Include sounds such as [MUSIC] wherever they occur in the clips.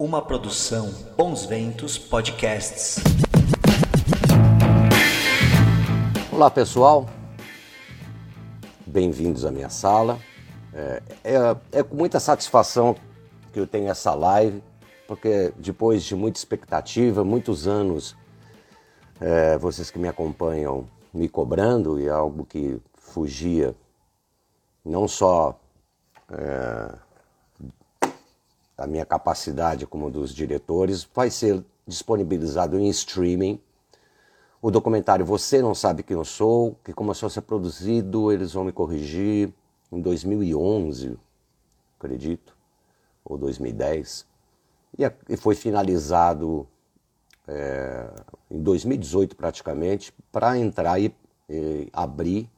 Uma produção Bons Ventos Podcasts. Olá pessoal, bem-vindos à minha sala. É, é, é, com muita satisfação que eu tenho essa live, porque depois de muita expectativa, muitos anos, é, vocês que me acompanham me cobrando, e é algo que fugia não só é, da minha capacidade como dos diretores, vai ser disponibilizado em streaming. O documentário Você Não Sabe Quem Eu Sou, que começou a ser produzido, eles vão me corrigir, em 2011, acredito, ou 2010. E foi finalizado é, em 2018 praticamente, para entrar e, e, abrir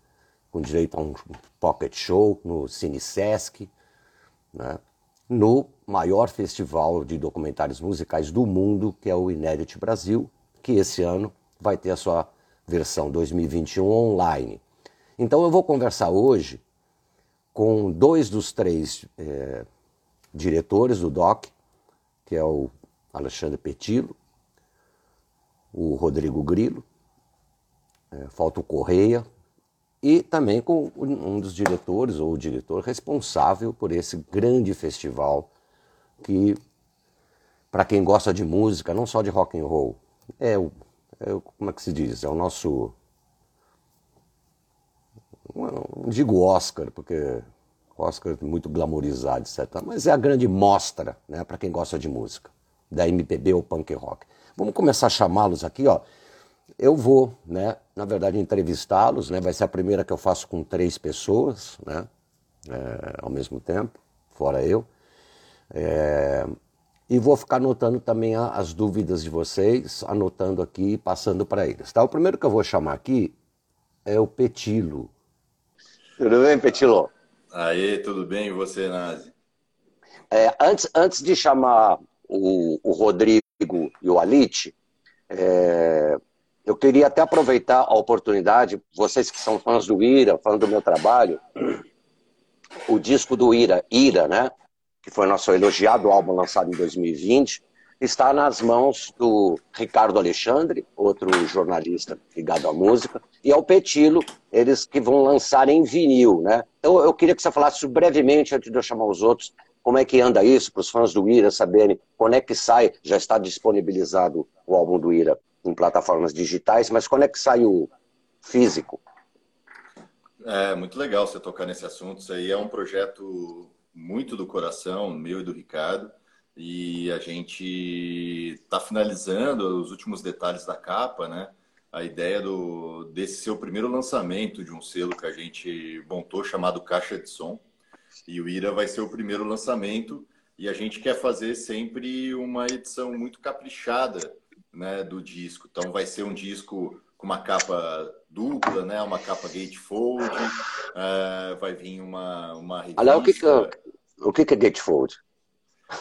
com direito a um pocket show no Cine Sesc, né? No maior festival de documentários musicais do mundo, que é o Inédit Brasil, que esse ano vai ter a sua versão 2021 online. Então eu vou conversar hoje com dois dos três é, diretores do DOC, que é o Alexandre Petilo, o Rodrigo Grilo, é, falta o Correia, e também com um dos diretores ou o diretor responsável por esse grande festival que para quem gosta de música, não só de rock and roll, é o, é como é que se diz, é o nosso não digo Oscar, porque Oscar é muito glamorizado, etc. Mas é a grande mostra, né, para quem gosta de música, da MPB ou punk rock. Vamos começar a chamá-los aqui, ó. Eu vou, né, na verdade, entrevistá-los, né, vai ser a primeira que eu faço com três pessoas, né, é, ao mesmo tempo, fora eu. É, e vou ficar anotando também as dúvidas de vocês, anotando aqui e passando para eles. Tá? O primeiro que eu vou chamar aqui é o Petilo. Tudo bem, Petilo? Aí, tudo bem? E você, Nazi? É, antes, antes de chamar o, o Rodrigo e o Alite, é, eu queria até aproveitar a oportunidade, vocês que são fãs do Ira, fãs do meu trabalho, o disco do Ira, Ira, né? Que foi nosso elogiado álbum lançado em 2020, está nas mãos do Ricardo Alexandre, outro jornalista ligado à música, e ao Petilo, eles que vão lançar em vinil, né? Eu, eu queria que você falasse brevemente, antes de eu chamar os outros, como é que anda isso para os fãs do Ira saberem quando é que sai, já está disponibilizado o álbum do Ira em plataformas digitais, mas quando é que sai o físico? É muito legal você tocar nesse assunto. Isso aí é um projeto muito do coração, meu e do Ricardo. E a gente está finalizando os últimos detalhes da capa, né? A ideia do, desse o primeiro lançamento de um selo que a gente montou chamado Caixa de Som. E o Ira vai ser o primeiro lançamento. E a gente quer fazer sempre uma edição muito caprichada né, do disco. Então vai ser um disco com uma capa dupla, né, uma capa gatefold, uh, vai vir uma, uma revista. Olha, o que, que, é, o que, que é gatefold?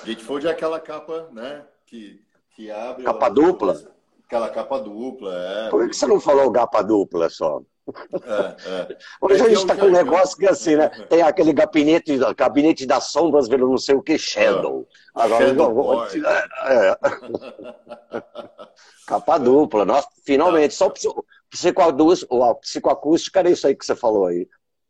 Gatefold é aquela capa né, que, que abre... Capa dupla? Aquela capa dupla, é. Por que você não falou capa dupla só? É, é. Hoje a gente está com um negócio que assim, né? Tem aquele gabinete, gabinete das sombras, vendo não sei o que, Shadow. É. Agora Shadow é. [LAUGHS] Capa dupla, nossa, finalmente. Só o psicoacústica, psicoacústica era isso aí que você falou aí.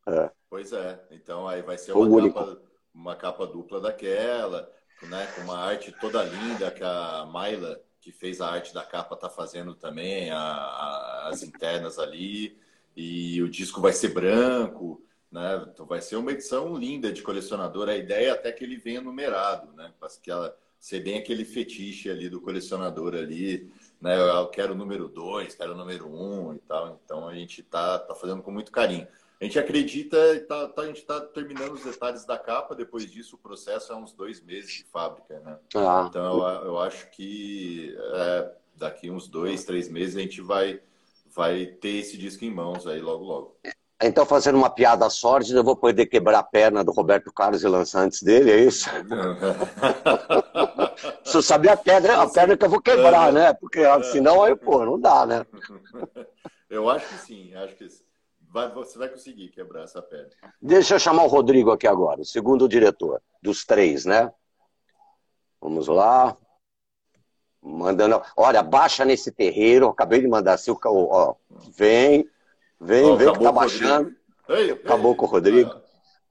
É. Pois é, então aí vai ser uma capa, uma capa, dupla daquela, né? Com uma arte toda linda que a Mayla, que fez a arte da capa, tá fazendo também, a, a, as internas ali e o disco vai ser branco, né? Então vai ser uma edição linda de colecionador. A ideia é até que ele venha numerado, né? Para que ela ser bem aquele fetiche ali do colecionador ali, né? Eu quero o número 2, quero o número 1 um e tal. Então a gente tá, tá fazendo com muito carinho. A gente acredita, tá, tá, a gente está terminando os detalhes da capa, depois disso o processo é uns dois meses de fábrica, né? Ah. Então eu, eu, acho que é, daqui uns dois, três meses a gente vai vai ter esse disco em mãos aí logo, logo. Então, fazendo uma piada sorte, eu vou poder quebrar a perna do Roberto Carlos e lançar antes dele, é isso? [LAUGHS] Se saber a pedra, a perna que eu vou quebrar, né? Porque senão aí, pô, não dá, né? [LAUGHS] Eu acho que sim, acho que vai, você vai conseguir quebrar essa pedra. Deixa eu chamar o Rodrigo aqui agora, o segundo diretor dos três, né? Vamos lá. Mandando. Olha, baixa nesse terreiro. Acabei de mandar assim, ó. Vem, vem, oh, vem que tá baixando. Ei, acabou ei, com o Rodrigo.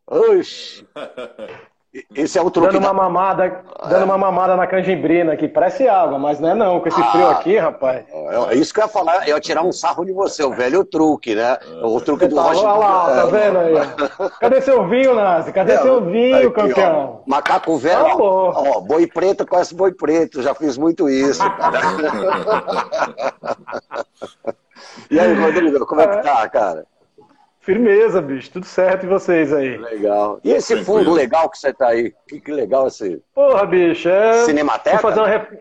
Oxi. [LAUGHS] Esse é o truque. Dando uma mamada, dando uma mamada na canjimbrina aqui. Parece água, mas não é não. Com esse ah, frio aqui, rapaz. É, é isso que eu ia falar. Eu ia tirar um sarro de você. O velho truque, né? O truque do tá, Roger. Olha lá, tá vendo aí? [LAUGHS] Cadê seu vinho, Nazi? Cadê é, seu vinho, aqui, campeão? Ó, macaco velho. Ah, ó, boi preto conhece boi preto. Já fiz muito isso, cara. [LAUGHS] [LAUGHS] e aí, Rodrigo, como é que tá, cara? Firmeza, bicho, tudo certo e vocês aí? Legal. E esse fundo legal que você tá aí? Que, que legal esse. Porra, bicho, é. Cinemateca? Fui fazer uma ref...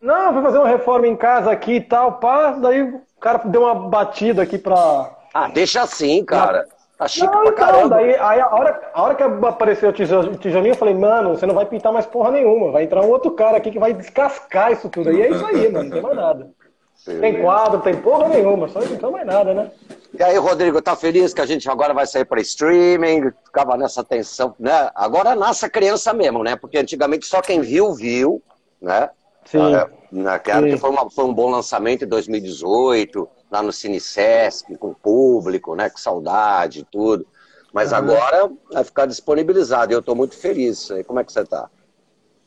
Não, fui fazer uma reforma em casa aqui e tal, pá, daí o cara deu uma batida aqui pra. Ah, deixa assim, cara. Tá chique não, pra então, caramba. Daí, aí a hora, a hora que apareceu o tijolinho, eu falei, mano, você não vai pintar mais porra nenhuma. Vai entrar um outro cara aqui que vai descascar isso tudo. E é isso aí, mano, não tem mais nada. Tem quadro, tem porra nenhuma, só não tem mais nada, né? E aí, Rodrigo, tá feliz que a gente agora vai sair para streaming? Ficava nessa tensão, né? Agora nasce a criança mesmo, né? Porque antigamente só quem viu, viu, né? Sim. Naquela né? que foi, uma, foi um bom lançamento em 2018, lá no Cine Sesc, com o público, né? Com saudade e tudo. Mas uhum. agora vai ficar disponibilizado e eu estou muito feliz. Como é que você está?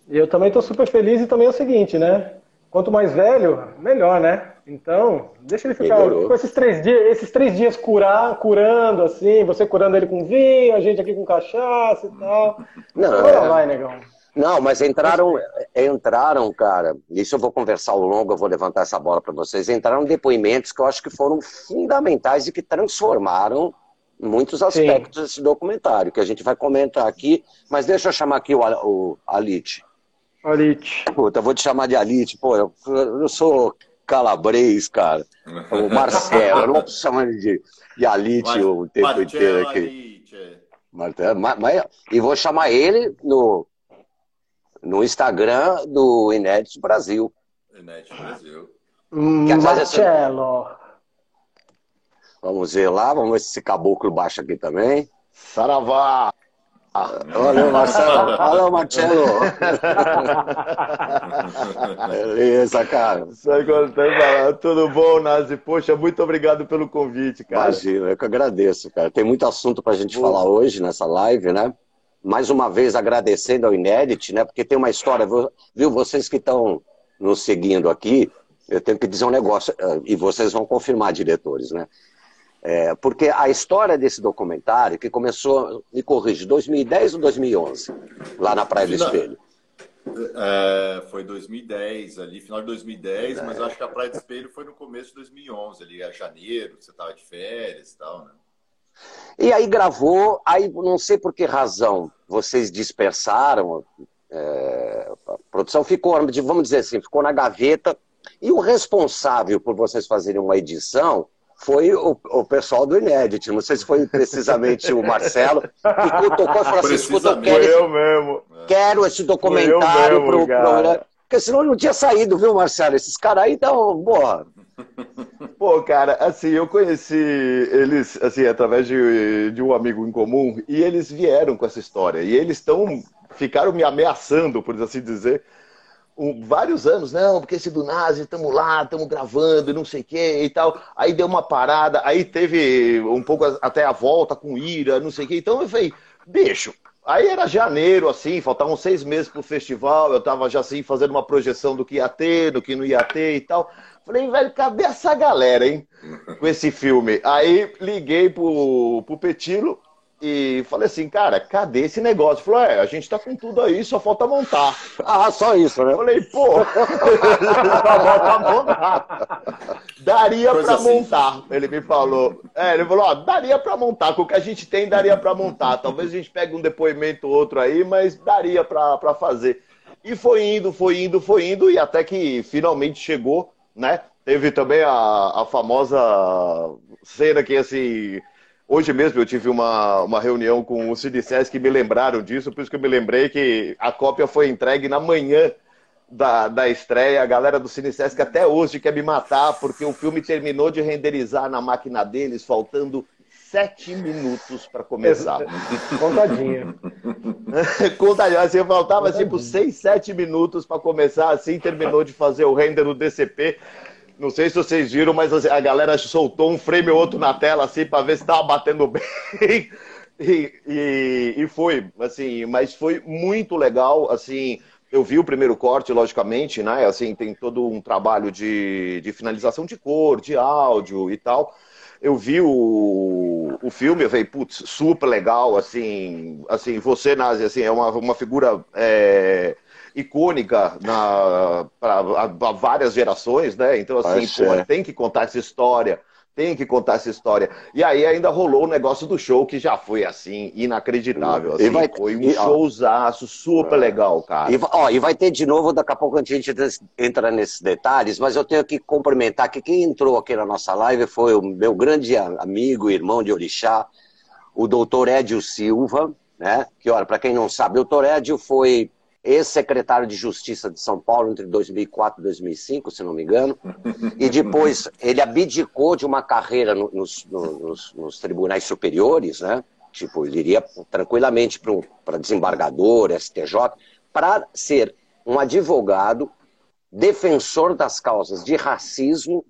Eu também estou super feliz e também é o seguinte, né? Quanto mais velho, melhor, né? Então, deixa ele ficar Melhorou. com esses três dias, esses três dias curar, curando, assim, você curando ele com vinho, a gente aqui com cachaça e tal. Não, Agora é... vai, negão. Não, mas entraram, entraram, cara. Isso eu vou conversar ao longo, eu vou levantar essa bola para vocês. Entraram depoimentos que eu acho que foram fundamentais e que transformaram muitos aspectos Sim. desse documentário, que a gente vai comentar aqui. Mas deixa eu chamar aqui o, o Alite. Alite. Puta, vou te chamar de Alite. Pô, eu, eu sou calabrês, cara. O Marcelo, [LAUGHS] eu não posso chamar de, de Alite Mar o tempo Marcelo inteiro aqui. Marcelo, mas, mas, e vou chamar ele no, no Instagram do Inédito Brasil. Inédito Brasil. Marcelo. Vamos ver lá, vamos ver se esse caboclo baixa aqui também. Saravá! Valeu, Marcelo. Valeu, Marcelo. Beleza, cara. Só contando. Tudo bom, Nazi? Poxa, muito obrigado pelo convite, cara. Imagina, eu que agradeço, cara. Tem muito assunto pra gente falar hoje nessa live, né? Mais uma vez agradecendo ao Inédit, né? Porque tem uma história, viu? Vocês que estão nos seguindo aqui, eu tenho que dizer um negócio, eh, e vocês vão confirmar, diretores, né? É, porque a história desse documentário, que começou, me corrige, 2010 ou 2011, lá na Praia do Espelho? É, foi 2010, ali, final de 2010, é. mas acho que a Praia do Espelho foi no começo de 2011, ali, é janeiro, você estava de férias e tal, né? E aí gravou, aí não sei por que razão vocês dispersaram, é, a produção ficou, vamos dizer assim, ficou na gaveta, e o responsável por vocês fazerem uma edição foi o, o pessoal do Inédit. Não sei se foi precisamente o Marcelo que cutucou e falou assim: escuta, eu quero, eu mesmo. quero esse documentário para o programa. Porque senão não tinha saído, viu, Marcelo? Esses caras aí dão. Porra. Pô, cara, assim, eu conheci eles, assim, através de, de um amigo em comum, e eles vieram com essa história. E eles estão, ficaram me ameaçando, por assim dizer, um, vários anos, não, porque esse do Nazi, estamos lá, estamos gravando, não sei o que e tal. Aí deu uma parada, aí teve um pouco até a volta com ira, não sei o que. Então eu falei, bicho, aí era janeiro, assim, faltavam seis meses pro festival, eu tava já assim fazendo uma projeção do que ia ter, do que não ia ter e tal. Falei, velho, cadê essa galera, hein? Com esse filme. Aí liguei pro, pro Petilo, e falei assim, cara, cadê esse negócio? Falou, é, a gente tá com tudo aí, só falta montar. [LAUGHS] Ah, só isso, né? Falei, pô, [LAUGHS] só falta montar. Daria Coisa pra assim. montar, ele me falou. É, ele falou, ó, daria pra montar, com o que a gente tem, daria pra montar. Talvez a gente pegue um depoimento ou outro aí, mas daria pra, pra fazer. E foi indo, foi indo, foi indo, e até que finalmente chegou, né? Teve também a, a famosa cena que, assim Hoje mesmo eu tive uma, uma reunião com o CIDICES que me lembraram disso, por isso que eu me lembrei que a cópia foi entregue na manhã da, da estreia. A galera do que até hoje quer me matar, porque o filme terminou de renderizar na máquina deles, faltando sete minutos para começar. Contadinha. [LAUGHS] Contadinha. Assim, faltava tipo seis, sete minutos para começar, assim, terminou de fazer o render no DCP. Não sei se vocês viram, mas a galera soltou um frame ou outro na tela, assim, para ver se estava batendo [LAUGHS] bem. E, e, e, foi, assim, mas foi muito legal, assim, eu vi o primeiro corte, logicamente, né, assim, tem todo um trabalho de, de finalização de cor, de áudio e tal, eu vi o, o filme, eu falei, putz, super legal, assim, assim, você, Nazi, assim, é uma, uma figura é, icônica para várias gerações, né? Então, assim, pô, tem que contar essa história tem que contar essa história. E aí ainda rolou o negócio do show, que já foi assim, inacreditável. Assim, vai, foi um e, showzaço super é. legal, cara. E, ó, e vai ter de novo, daqui a pouco a gente entra nesses detalhes, mas eu tenho que cumprimentar que quem entrou aqui na nossa live foi o meu grande amigo, irmão de Orixá, o doutor Edio Silva, né? Que, olha, para quem não sabe, o doutor Edio foi ex-secretário de Justiça de São Paulo entre 2004 e 2005, se não me engano, e depois ele abdicou de uma carreira nos, nos, nos tribunais superiores, né? Tipo, ele iria tranquilamente para desembargador, STJ, para ser um advogado defensor das causas de racismo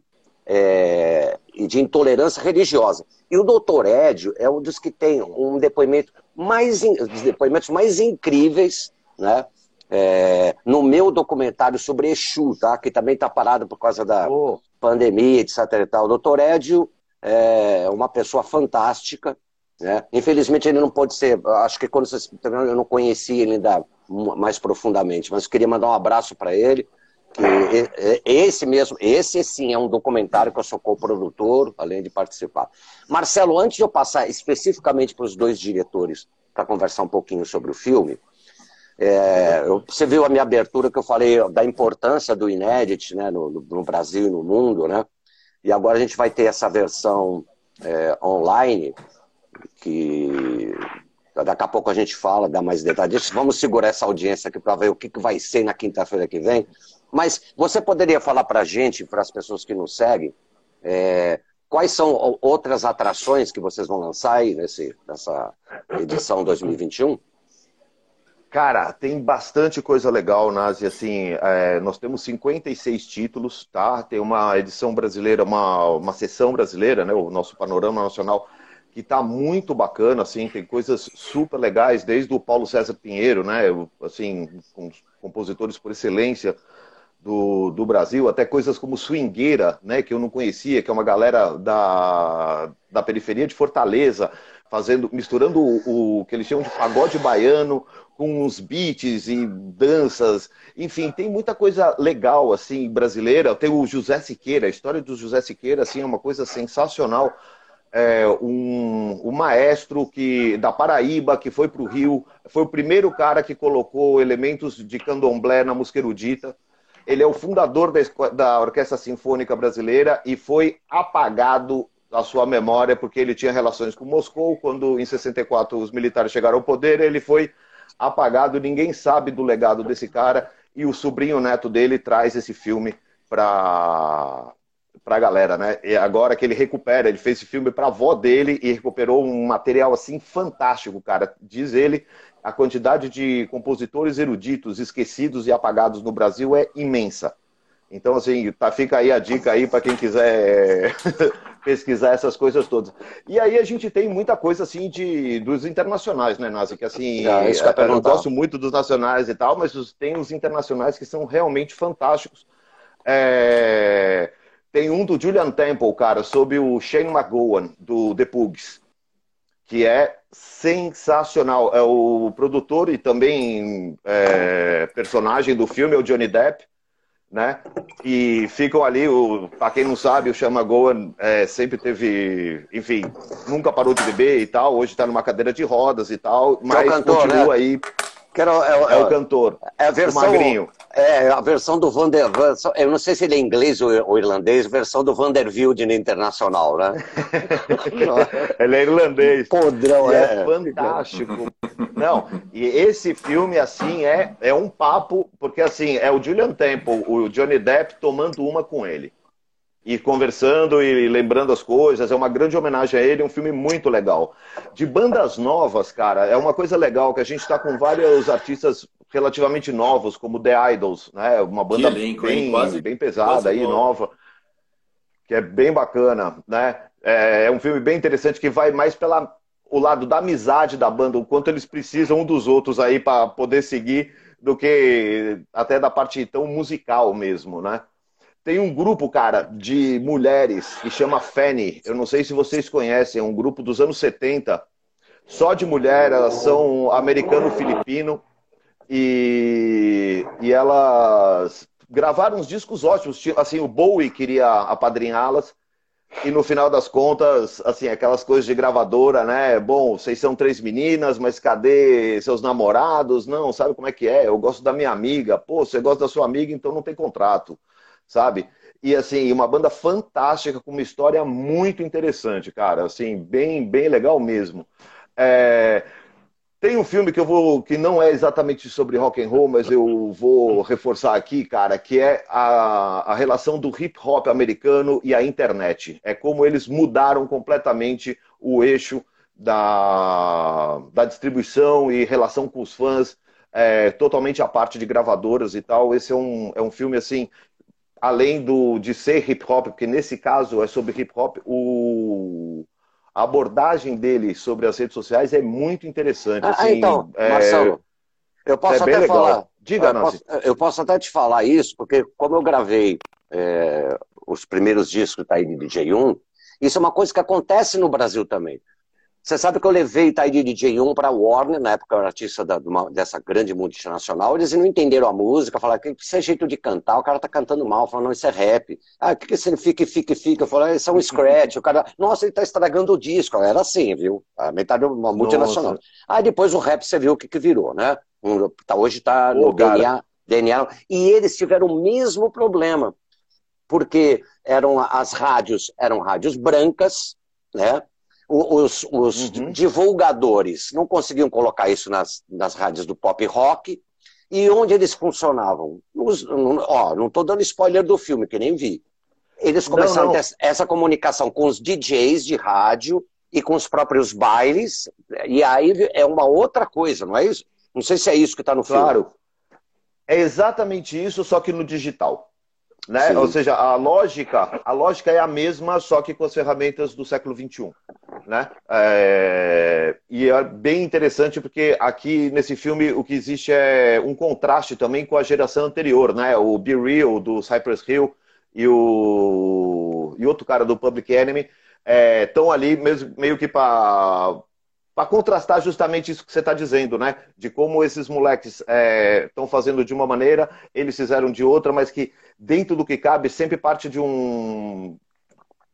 é, e de intolerância religiosa. E o doutor Édio é um dos que tem um depoimento mais, dos depoimentos mais incríveis né, é, no meu documentário sobre Exu, tá? que também está parado por causa da oh. pandemia, etc. E tal. O doutor Edio é uma pessoa fantástica. Né? Infelizmente ele não pode ser. Acho que quando vocês eu não conheci ele ainda mais profundamente, mas queria mandar um abraço para ele. Que esse mesmo, esse sim é um documentário que eu sou co-produtor, além de participar. Marcelo, antes de eu passar especificamente para os dois diretores para conversar um pouquinho sobre o filme, é, você viu a minha abertura que eu falei da importância do Inédit né, no, no, Brasil e no mundo, né? E agora a gente vai ter essa versão é, online, que daqui a pouco a gente fala, dá mais detalhes. Vamos segurar essa audiência aqui para ver o que, que vai ser na quinta-feira que vem. Mas você poderia falar para a gente, para as pessoas que nos seguem, é, quais são outras atrações que vocês vão lançar aí nesse, nessa edição 2021? Cara, tem bastante coisa legal, Nazi. Assim, é, nós temos 56 títulos, tá? Tem uma edição brasileira, uma, uma sessão brasileira, né? O nosso panorama nacional, que tá muito bacana, assim, tem coisas super legais, desde o Paulo César Pinheiro, né? Assim, com compositores por excelência do, do Brasil, até coisas como Swingueira, né? Que eu não conhecia, que é uma galera da, da periferia de Fortaleza, fazendo, misturando o, o que eles chamam de pagode baiano com os beats e danças, enfim, tem muita coisa legal assim brasileira. Tem o José Siqueira, a história do José Siqueira assim é uma coisa sensacional. É, um, um, maestro que da Paraíba que foi para o Rio, foi o primeiro cara que colocou elementos de candomblé na música erudita. Ele é o fundador da, da Orquestra Sinfônica Brasileira e foi apagado da sua memória porque ele tinha relações com Moscou. Quando em 64 os militares chegaram ao poder, ele foi apagado, ninguém sabe do legado desse cara e o sobrinho neto dele traz esse filme para para a galera, né? E agora que ele recupera, ele fez esse filme para a avó dele e recuperou um material assim fantástico, cara. Diz ele, a quantidade de compositores eruditos esquecidos e apagados no Brasil é imensa. Então, assim, tá, fica aí a dica aí para quem quiser [LAUGHS] pesquisar essas coisas todas. E aí a gente tem muita coisa assim de dos internacionais, né, Nazi? Que assim, ah, é, eu, eu gosto muito dos nacionais e tal, mas tem os internacionais que são realmente fantásticos. É... Tem um do Julian Temple, cara, sobre o Shane McGowan, do The Pugs, que é sensacional. É o produtor e também é, personagem do filme, é o Johnny Depp né? E ficam ali, para quem não sabe, o Chama Goa é, sempre teve, enfim, nunca parou de beber e tal, hoje está numa cadeira de rodas e tal, mas cantor, continua né? aí. É, é, é, o cantor, é a versão, o magrinho. É, a versão do Vander... Eu não sei se ele é inglês ou irlandês, versão do Vanderbilt Internacional, né? [LAUGHS] ele é irlandês. Podrão, é. é fantástico. Não, e esse filme, assim, é, é um papo, porque, assim, é o Julian Temple, o Johnny Depp tomando uma com ele. E conversando e lembrando as coisas. É uma grande homenagem a ele, um filme muito legal. De bandas novas, cara, é uma coisa legal que a gente está com vários artistas relativamente novos, como The Idols, né? Uma banda elenco, bem, quase, bem pesada aí, nova, que é bem bacana, né? É, é um filme bem interessante que vai mais pela o lado da amizade da banda, o quanto eles precisam um dos outros aí para poder seguir, do que até da parte tão musical mesmo, né? Tem um grupo, cara, de mulheres que chama Fanny. Eu não sei se vocês conhecem, é um grupo dos anos 70, só de mulher, elas são americano-filipino e, e elas gravaram uns discos ótimos, assim, o Bowie queria apadrinhá-las e no final das contas, assim, aquelas coisas de gravadora, né? Bom, vocês são três meninas, mas cadê seus namorados? Não, sabe como é que é? Eu gosto da minha amiga. Pô, você gosta da sua amiga, então não tem contrato, sabe? E assim, uma banda fantástica com uma história muito interessante, cara. Assim, bem, bem legal mesmo. É... Tem um filme que eu vou, que não é exatamente sobre rock and roll, mas eu vou reforçar aqui, cara, que é a, a relação do hip hop americano e a internet. É como eles mudaram completamente o eixo da, da distribuição e relação com os fãs, é, totalmente a parte de gravadoras e tal. Esse é um, é um filme assim, além do de ser hip hop, porque nesse caso é sobre hip hop, o a abordagem dele sobre as redes sociais é muito interessante. Ah, assim, então, é... Marcelo, eu posso é até falar. Diga, eu posso, eu posso, até te falar isso, porque como eu gravei é, os primeiros discos tá aí de DJ1, isso é uma coisa que acontece no Brasil também. Você sabe que eu levei Taidi DJ1 para a Warner, na época eu era artista da, uma, dessa grande multinacional, eles não entenderam a música, falaram que isso é jeito de cantar, o cara tá cantando mal, falaram, não, isso é rap. Ah, o que, que significa fica, fica? Eu falei, isso é um scratch, o cara, nossa, ele tá estragando o disco. Era assim, viu? A metade uma multinacional. Nossa. Aí depois o rap você viu o que, que virou, né? Tá, hoje tá no DNA, DNA. E eles tiveram o mesmo problema, porque eram as rádios, eram rádios brancas, né? Os, os uhum. divulgadores não conseguiam colocar isso nas, nas rádios do pop rock. E onde eles funcionavam? Nos, no, ó, não estou dando spoiler do filme, que nem vi. Eles começaram não, não. a ter essa comunicação com os DJs de rádio e com os próprios bailes, e aí é uma outra coisa, não é isso? Não sei se é isso que está no filme. Claro. É exatamente isso, só que no digital. Né? Ou seja, a lógica, a lógica é a mesma, só que com as ferramentas do século XXI. Né? É... E é bem interessante porque aqui nesse filme o que existe é um contraste também com a geração anterior, né? O Be Real do Cypress Hill e o e outro cara do Public Enemy estão é, ali mesmo, meio que para para contrastar justamente isso que você está dizendo, né? De como esses moleques estão é, fazendo de uma maneira, eles fizeram de outra, mas que dentro do que cabe sempre parte de um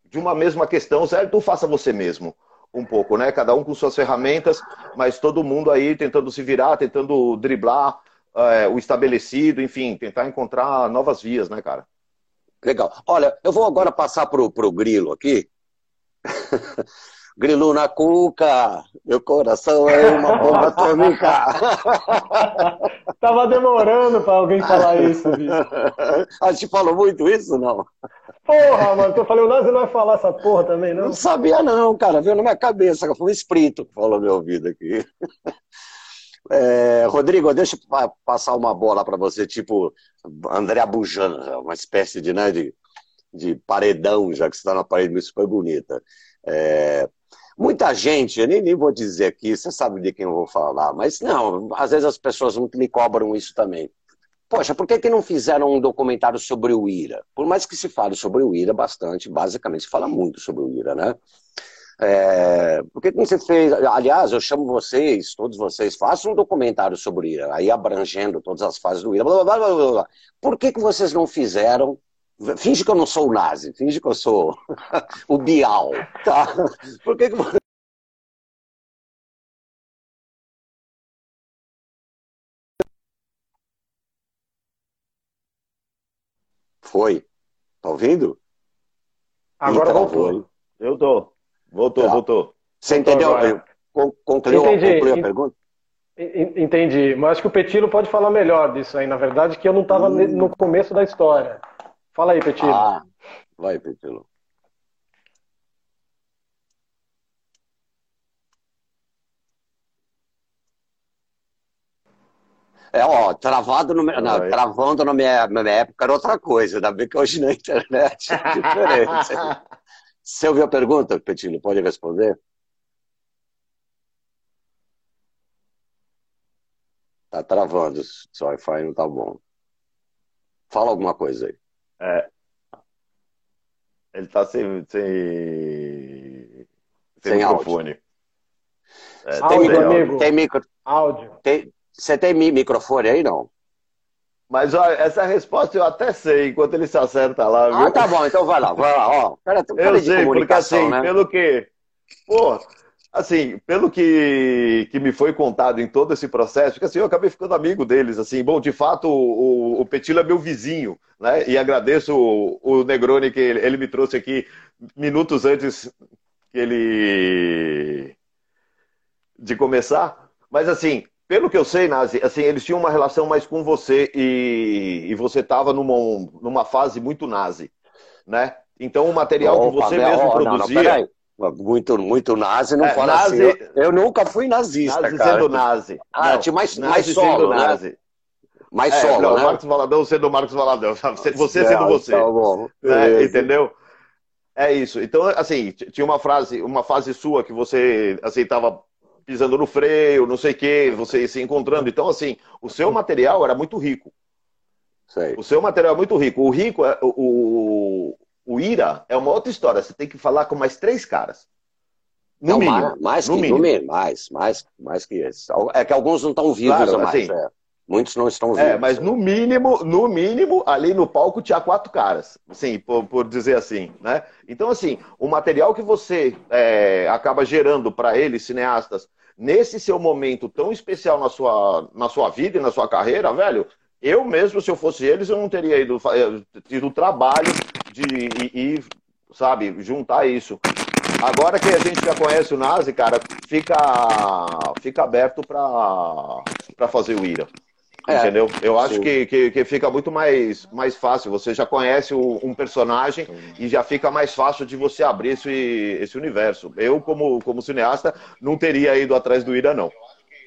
de uma mesma questão, certo? Faça você mesmo um pouco, né? Cada um com suas ferramentas, mas todo mundo aí tentando se virar, tentando driblar é, o estabelecido, enfim, tentar encontrar novas vias, né, cara? Legal. Olha, eu vou agora passar pro, pro Grilo aqui. [LAUGHS] Grilo na cuca, meu coração é uma bomba atômica. [LAUGHS] Tava demorando para alguém falar isso, bicho. A gente falou muito isso, não? Porra, mano, eu falei, o Nazi não vai falar essa porra também, não? Não sabia não, cara, veio na minha cabeça, foi um espírito que falou meu ouvido aqui. É, Rodrigo, deixa eu passar uma bola para você, tipo André Bujana, uma espécie de, né, de, de paredão, já que você está na parede super bonita. É, Muita gente, eu nem, nem vou dizer aqui, você sabe de quem eu vou falar, mas não, às vezes as pessoas me cobram isso também. Poxa, por que, que não fizeram um documentário sobre o IRA? Por mais que se fale sobre o IRA bastante, basicamente se fala muito sobre o IRA, né? É, por que, que você fez? Aliás, eu chamo vocês, todos vocês, façam um documentário sobre o IRA, aí abrangendo todas as fases do IRA. Blá, blá, blá, blá. Por que, que vocês não fizeram Finge que eu não sou o nazi, finge que eu sou [LAUGHS] o Bial, tá? Por que, que Foi. Tá ouvindo? Agora voltou. Eu tô. Voltou, tá. voltou. Você entendeu? Concluiu, concluiu a pergunta? Entendi. Mas acho que o Petilo pode falar melhor disso aí, na verdade, que eu não estava hum. no começo da história. Fala aí, Petilo. Ah, vai, Petilo. É, ó, travado no, não, travando na minha, na minha época era outra coisa, ainda bem que hoje na internet é diferente. [LAUGHS] Você ouviu a pergunta, Petilo? Pode responder? Tá travando, seu Wi-Fi não tá bom. Fala alguma coisa aí. É. Ele tá sem, sem, sem, sem microfone. É, áudio, tem, amigo. Tem micro... Áudio. Tem, você tem microfone aí, não? Mas olha, essa resposta eu até sei, enquanto ele se acerta lá. Viu? Ah, tá bom, então vai lá, vai lá. Ó, cara, eu sei, porque assim, né? pelo que. Pô, assim, pelo que, que me foi contado em todo esse processo, porque assim, eu acabei ficando amigo deles, assim, bom, de fato, o, o Petilo é meu vizinho, né? E agradeço o, o Negroni que ele, ele me trouxe aqui minutos antes que ele de começar. Mas assim, pelo que eu sei, Nazi, assim, eles tinham uma relação mais com você e, e você estava numa, numa fase muito nazi, né? Então o material Opa, que você mesmo produzia... Não, não, muito, muito nazi não é, fala nazi, assim. Eu, eu, nunca fui nazista, nazi cara. sendo nazi. Ah, não, tinha mais, nazi mais solo, né? Nazi. Mais é, solo, não, né? Marcos Valadão sendo Marcos Valadão. Você é, sendo você. Tá bom. É, entendeu? É isso. Então, assim, tinha uma frase, uma fase sua que você, assim, estava pisando no freio, não sei o quê, você se encontrando. Então, assim, o seu material era muito rico. Sei. O seu material é muito rico. O rico, é, o, o Ira é uma outra história. Você tem que falar com mais três caras. No não, mínimo. Mais, mais no que, mínimo. Mais, mais, mais que esse. É que alguns não estão vivos claro, mais. Assim, é. Muitos não estão é, vivos. É, mas no mínimo, no mínimo, ali no palco tinha quatro caras, assim, por, por dizer assim, né? Então, assim, o material que você é, acaba gerando para eles, cineastas, nesse seu momento tão especial na sua, na sua vida e na sua carreira, velho, eu mesmo, se eu fosse eles, eu não teria ido, eh, tido o trabalho de ir, sabe, juntar isso. Agora que a gente já conhece o Nazi, cara, fica, fica aberto para fazer o IRA. É, entendeu? Eu acho que, que, que, fica muito mais, mais fácil. Você já conhece o, um personagem e já fica mais fácil de você abrir esse, esse universo. Eu, como, como cineasta, não teria ido atrás do Ira, não.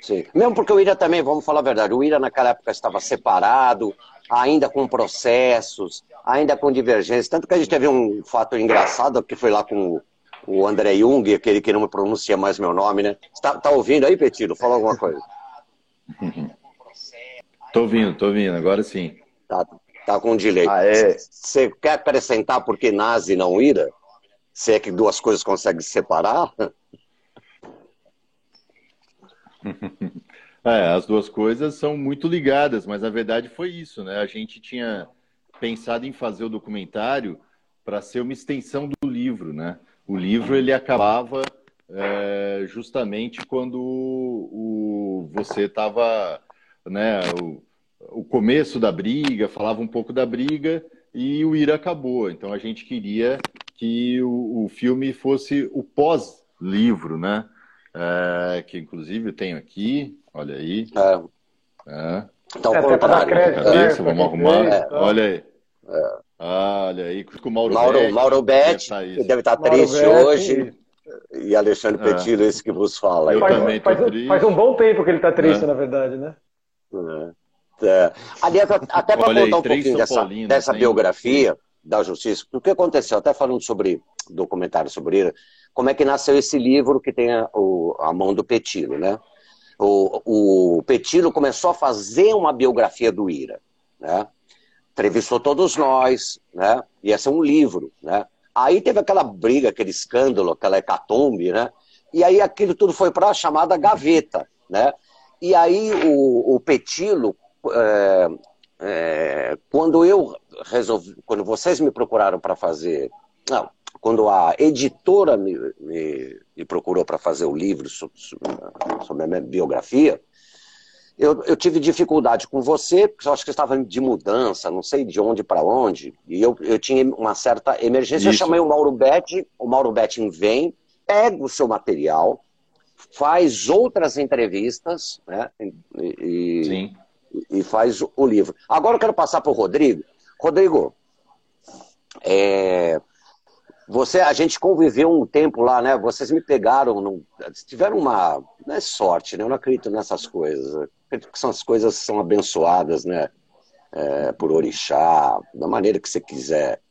Sim. Mesmo porque o Ira também, vamos falar a verdade, o Ira naquela época estava separado, ainda com processos, ainda com divergências. Tanto que a gente teve um fato engraçado que foi lá com o André Jung, aquele que não me pronuncia mais meu nome, né? Está tá ouvindo aí, Petilo? Fala alguma coisa. [LAUGHS] Tô ouvindo, tô ouvindo, agora sim. Tá, tá com delay. Ah, é? Você quer acrescentar por que nazi não ira? Se é que duas coisas conseguem se separar? [LAUGHS] É, as duas coisas são muito ligadas, mas a verdade foi isso, né? A gente tinha pensado em fazer o documentário para ser uma extensão do livro, né? O livro ele acabava é, justamente quando o você estava né, o, o começo da briga, falava um pouco da briga e o Ira acabou. Então a gente queria que o, o filme fosse o pós-livro, né? É, que inclusive eu tenho aqui, olha aí. É. É. Então, é, até para dar crédito, né? Vamos arrumar. É. Olha aí. É. Ah, olha aí, com o Mauro, Mauro Betti. Mauro Betti, deve, tá deve estar tá triste Betti, hoje. E Alexandre é. Petilo, esse que vos fala. Eu faz, também faz, faz, um bom tempo que ele está triste, é. na verdade, né? É. É. Aliás, até para contar um pouquinho dessa, dessa biografia da justiça, o que aconteceu, até falando sobre documentário sobre Ira, como é que nasceu esse livro que tem a, o, a mão do Petilo, né? O, o Petilo começou a fazer uma biografia do Ira, né? Entrevistou todos nós, né? Ia ser um livro, né? Aí teve aquela briga, aquele escândalo, aquela hecatombe, né? E aí aquilo tudo foi para a chamada gaveta, né? E aí o, o Petilo é, é, quando eu resolvi, quando vocês me procuraram para fazer, não, quando a editora me, me, me procurou para fazer o livro sobre, a minha biografia, eu, eu, tive dificuldade com você, porque eu acho que estava de mudança, não sei de onde para onde, e eu, eu tinha uma certa emergência. Isso. Eu chamei o Mauro Betti, o Mauro Betti vem, pega o seu material, faz outras entrevistas, né? E, Sim e faz o livro. Agora eu quero passar para o Rodrigo. Rodrigo, É, você, a gente conviveu um tempo lá, né? Vocês me pegaram, num, tiveram uma não é sorte, né? Eu não acredito nessas coisas. Acredito que são as coisas que são abençoadas, né? É, por orixá, da maneira que você quiser,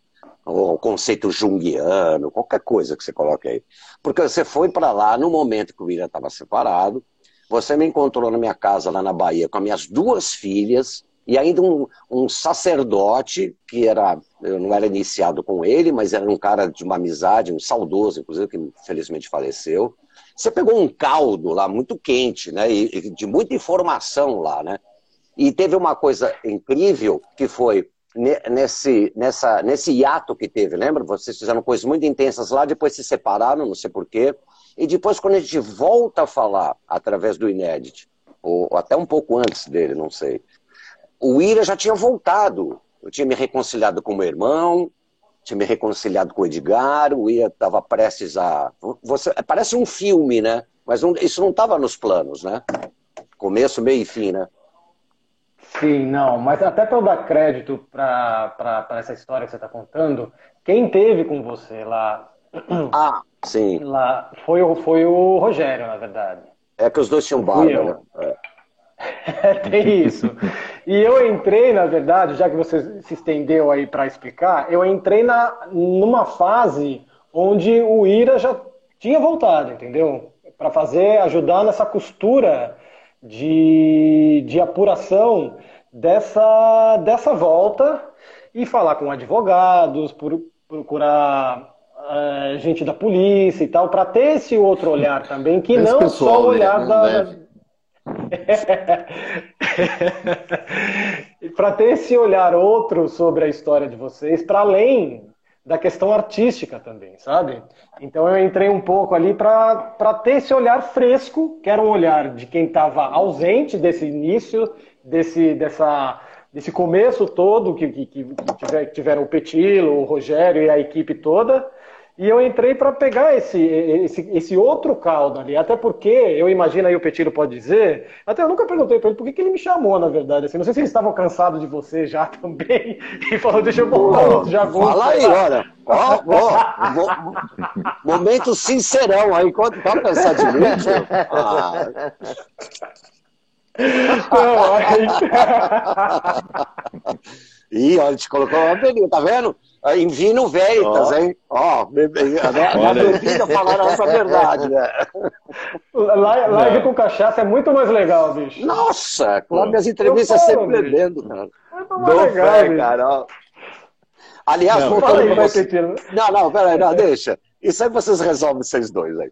o conceito junguiano, qualquer coisa que você coloque aí. Porque você foi para lá no momento que o Ira estava separado, você me encontrou na minha casa lá na Bahia com as minhas duas filhas, e ainda um, um, sacerdote, que era, eu não era iniciado com ele, mas era um cara de uma amizade, um saudoso, inclusive, que infelizmente faleceu. Você pegou um caldo lá muito quente, né? E, e de muita informação lá, né? E teve uma coisa incrível que foi nesse, nessa, nesse hiato que teve, lembra? Vocês fizeram coisas muito intensas lá, depois se separaram, não sei porquê. E depois, quando a gente volta a falar através do Inédit, ou, ou até um pouco antes dele, não sei, o Ira já tinha voltado. Eu tinha me reconciliado com o meu irmão, tinha me reconciliado com o Edgar, o Ira estava prestes a. Você... Parece um filme, né? Mas não... isso não estava nos planos, né? Começo, meio e fim, né? Sim, não, mas até para eu dar crédito para essa história que você está contando, quem teve com você lá. Ah, sim. Lá foi, foi o Rogério, na verdade. É que os dois tinham barba, né? É. [LAUGHS] Tem isso. E eu entrei, na verdade, já que você se estendeu aí para explicar, eu entrei na, numa fase onde o Ira já tinha voltado, entendeu? Para fazer, ajudar nessa costura de, de apuração dessa, dessa volta e falar com advogados, por, procurar uh, gente da polícia e tal, para ter esse outro olhar também, que esse não pessoal, só o olhar né, da. Deve para ter esse olhar outro sobre a história de vocês, para além da questão artística também, sabe? Então eu entrei um pouco ali para ter esse olhar fresco, que era um olhar de quem estava ausente desse início, desse, dessa, desse começo todo que, que, que tiveram o Petilo, o Rogério e a equipe toda, e eu entrei para pegar esse, esse, esse, outro caldo ali, até porque, eu imagino aí o Petiro pode dizer, até eu nunca perguntei para ele por que, que ele me chamou, na verdade. Assim, não sei se eles estavam cansados de você já [LAUGHS] também, e falou, deixa eu botar outro já vou. Fala aí, olha. Ó, ó, momento sincerão aí, quando tá pensar de mim, ah. Não, aí... [LAUGHS] Ih, olha, te colocou uma pergunta, tá vendo? Em Vino Veritas, oh. hein? Ó, oh, na bebida falaram essa verdade, né? Live com cachaça é muito mais legal, bicho. Nossa, claro, minhas entrevistas falo, sempre bicho. bebendo, cara. Muito mais legal, fé, cara. Aliás, não, voltando aí, você... Não, não, peraí, não, deixa. Isso aí vocês resolvem vocês dois aí.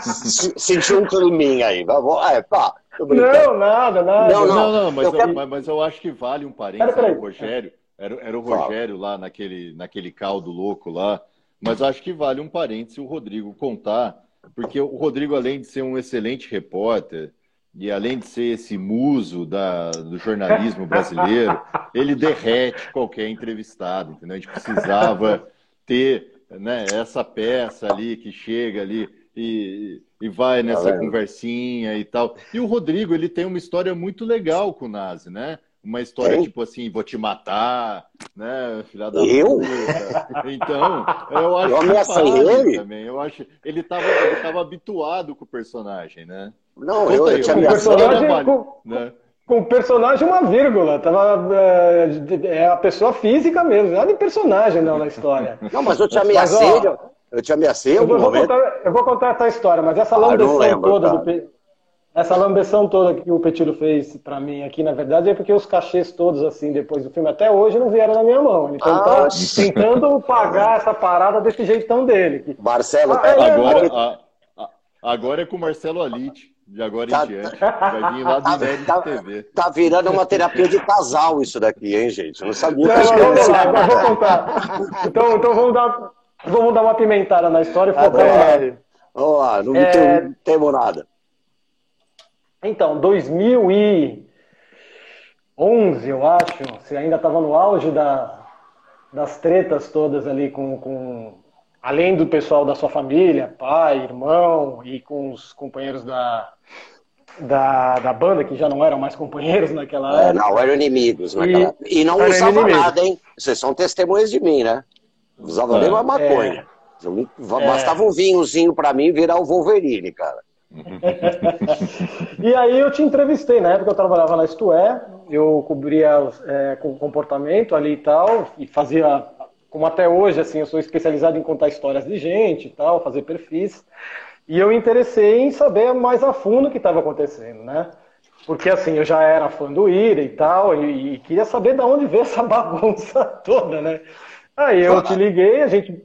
Sentiu um climinha aí. É, pá, não, nada, nada. Não, não, não mas, eu quero... mas, mas, eu acho que vale um parênteses, Rogério. Era, era o Rogério lá naquele, naquele caldo louco lá. Mas acho que vale um parênteses o Rodrigo contar, porque o Rodrigo, além de ser um excelente repórter, e além de ser esse muso da, do jornalismo brasileiro, [LAUGHS] ele derrete qualquer entrevistado, entendeu? A gente precisava ter né, essa peça ali que chega ali e, e vai nessa tá conversinha e tal. E o Rodrigo, ele tem uma história muito legal com o Nazi, né? Uma história Ei? tipo assim, vou te matar, né, filha da Eu? puta. Então, eu acho eu ameacei ele também. Eu acho ele estava ele tava habituado com o personagem, né? Não, Conta eu, eu te ameacei. Com, né? com o personagem uma vírgula, tava é, é, a pessoa física mesmo, nada de personagem não na história. [LAUGHS] Não, mas eu te ameacei, mas, ó, eu te ameacei eu vou, contar, eu vou contar essa história, mas essa ah, lambeção toda tá. do essa lambeção toda que o Petiro fez para mim aqui, na verdade, é porque os cachês todos, assim, depois do filme, até hoje não vieram na minha mão. Então ah, tá tentando pagar [LAUGHS] essa parada desse jeitão dele. Marcelo, ah, é, agora, a, a, agora é com o Marcelo Alite. De agora tá, em diante. Vai vir lá do tá, tá, TV. Tá virando uma terapia de casal isso daqui, hein, gente? Eu não sabia. Não, não, não, não, vou contar. Então, então vamos, dar, vamos dar uma pimentada na história e focar em Vamos lá, não é... temo nada. Então, 2011, eu acho, você ainda estava no auge da, das tretas todas ali com, com, além do pessoal da sua família, pai, irmão e com os companheiros da, da, da banda, que já não eram mais companheiros naquela é, época. Não, eram inimigos naquela e, E não usavam nada, hein? Vocês são testemunhas de mim, né? Usava nem uma maconha. É. Bastava um vinhozinho para mim virar o Wolverine, cara. [LAUGHS] e aí eu te entrevistei, na época eu trabalhava na Isto É, eu cobria é, com comportamento ali e tal, e fazia, como até hoje, assim, eu sou especializado em contar histórias de gente e tal, fazer perfis, e eu interessei em saber mais a fundo o que estava acontecendo, né? Porque assim, eu já era fã do Ira e tal, e, e queria saber de onde veio [LAUGHS] essa bagunça toda, né? Aí eu te liguei, a gente.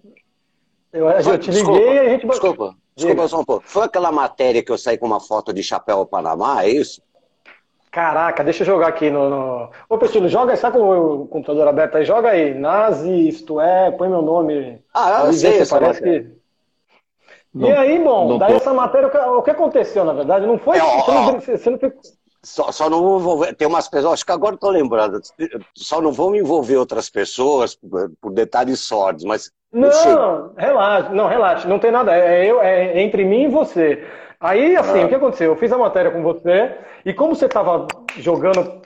Eu, eu te liguei e a gente. Desculpa, desculpa só um pouco. Foi aquela matéria que eu saí com uma foto de chapéu Panamá, é isso? Caraca, deixa eu jogar aqui no. no... Ô, Petilo, joga aí, sabe com o computador aberto aí? Joga aí, Nazi, isto é, põe meu nome. Ah, eu sei, parece que. Não, e aí, bom, daí essa matéria, o que aconteceu, na verdade? Não foi. É, ó, você, não, você não ficou. Só, só não vou envolver. Tem umas pessoas, acho que agora estou lembrando. Só não vou me envolver outras pessoas por, por detalhes sórdidos, mas. Não, relaxa, não, relaxa, não tem nada. É, eu, é entre mim e você. Aí, assim, ah. o que aconteceu? Eu fiz a matéria com você, e como você estava jogando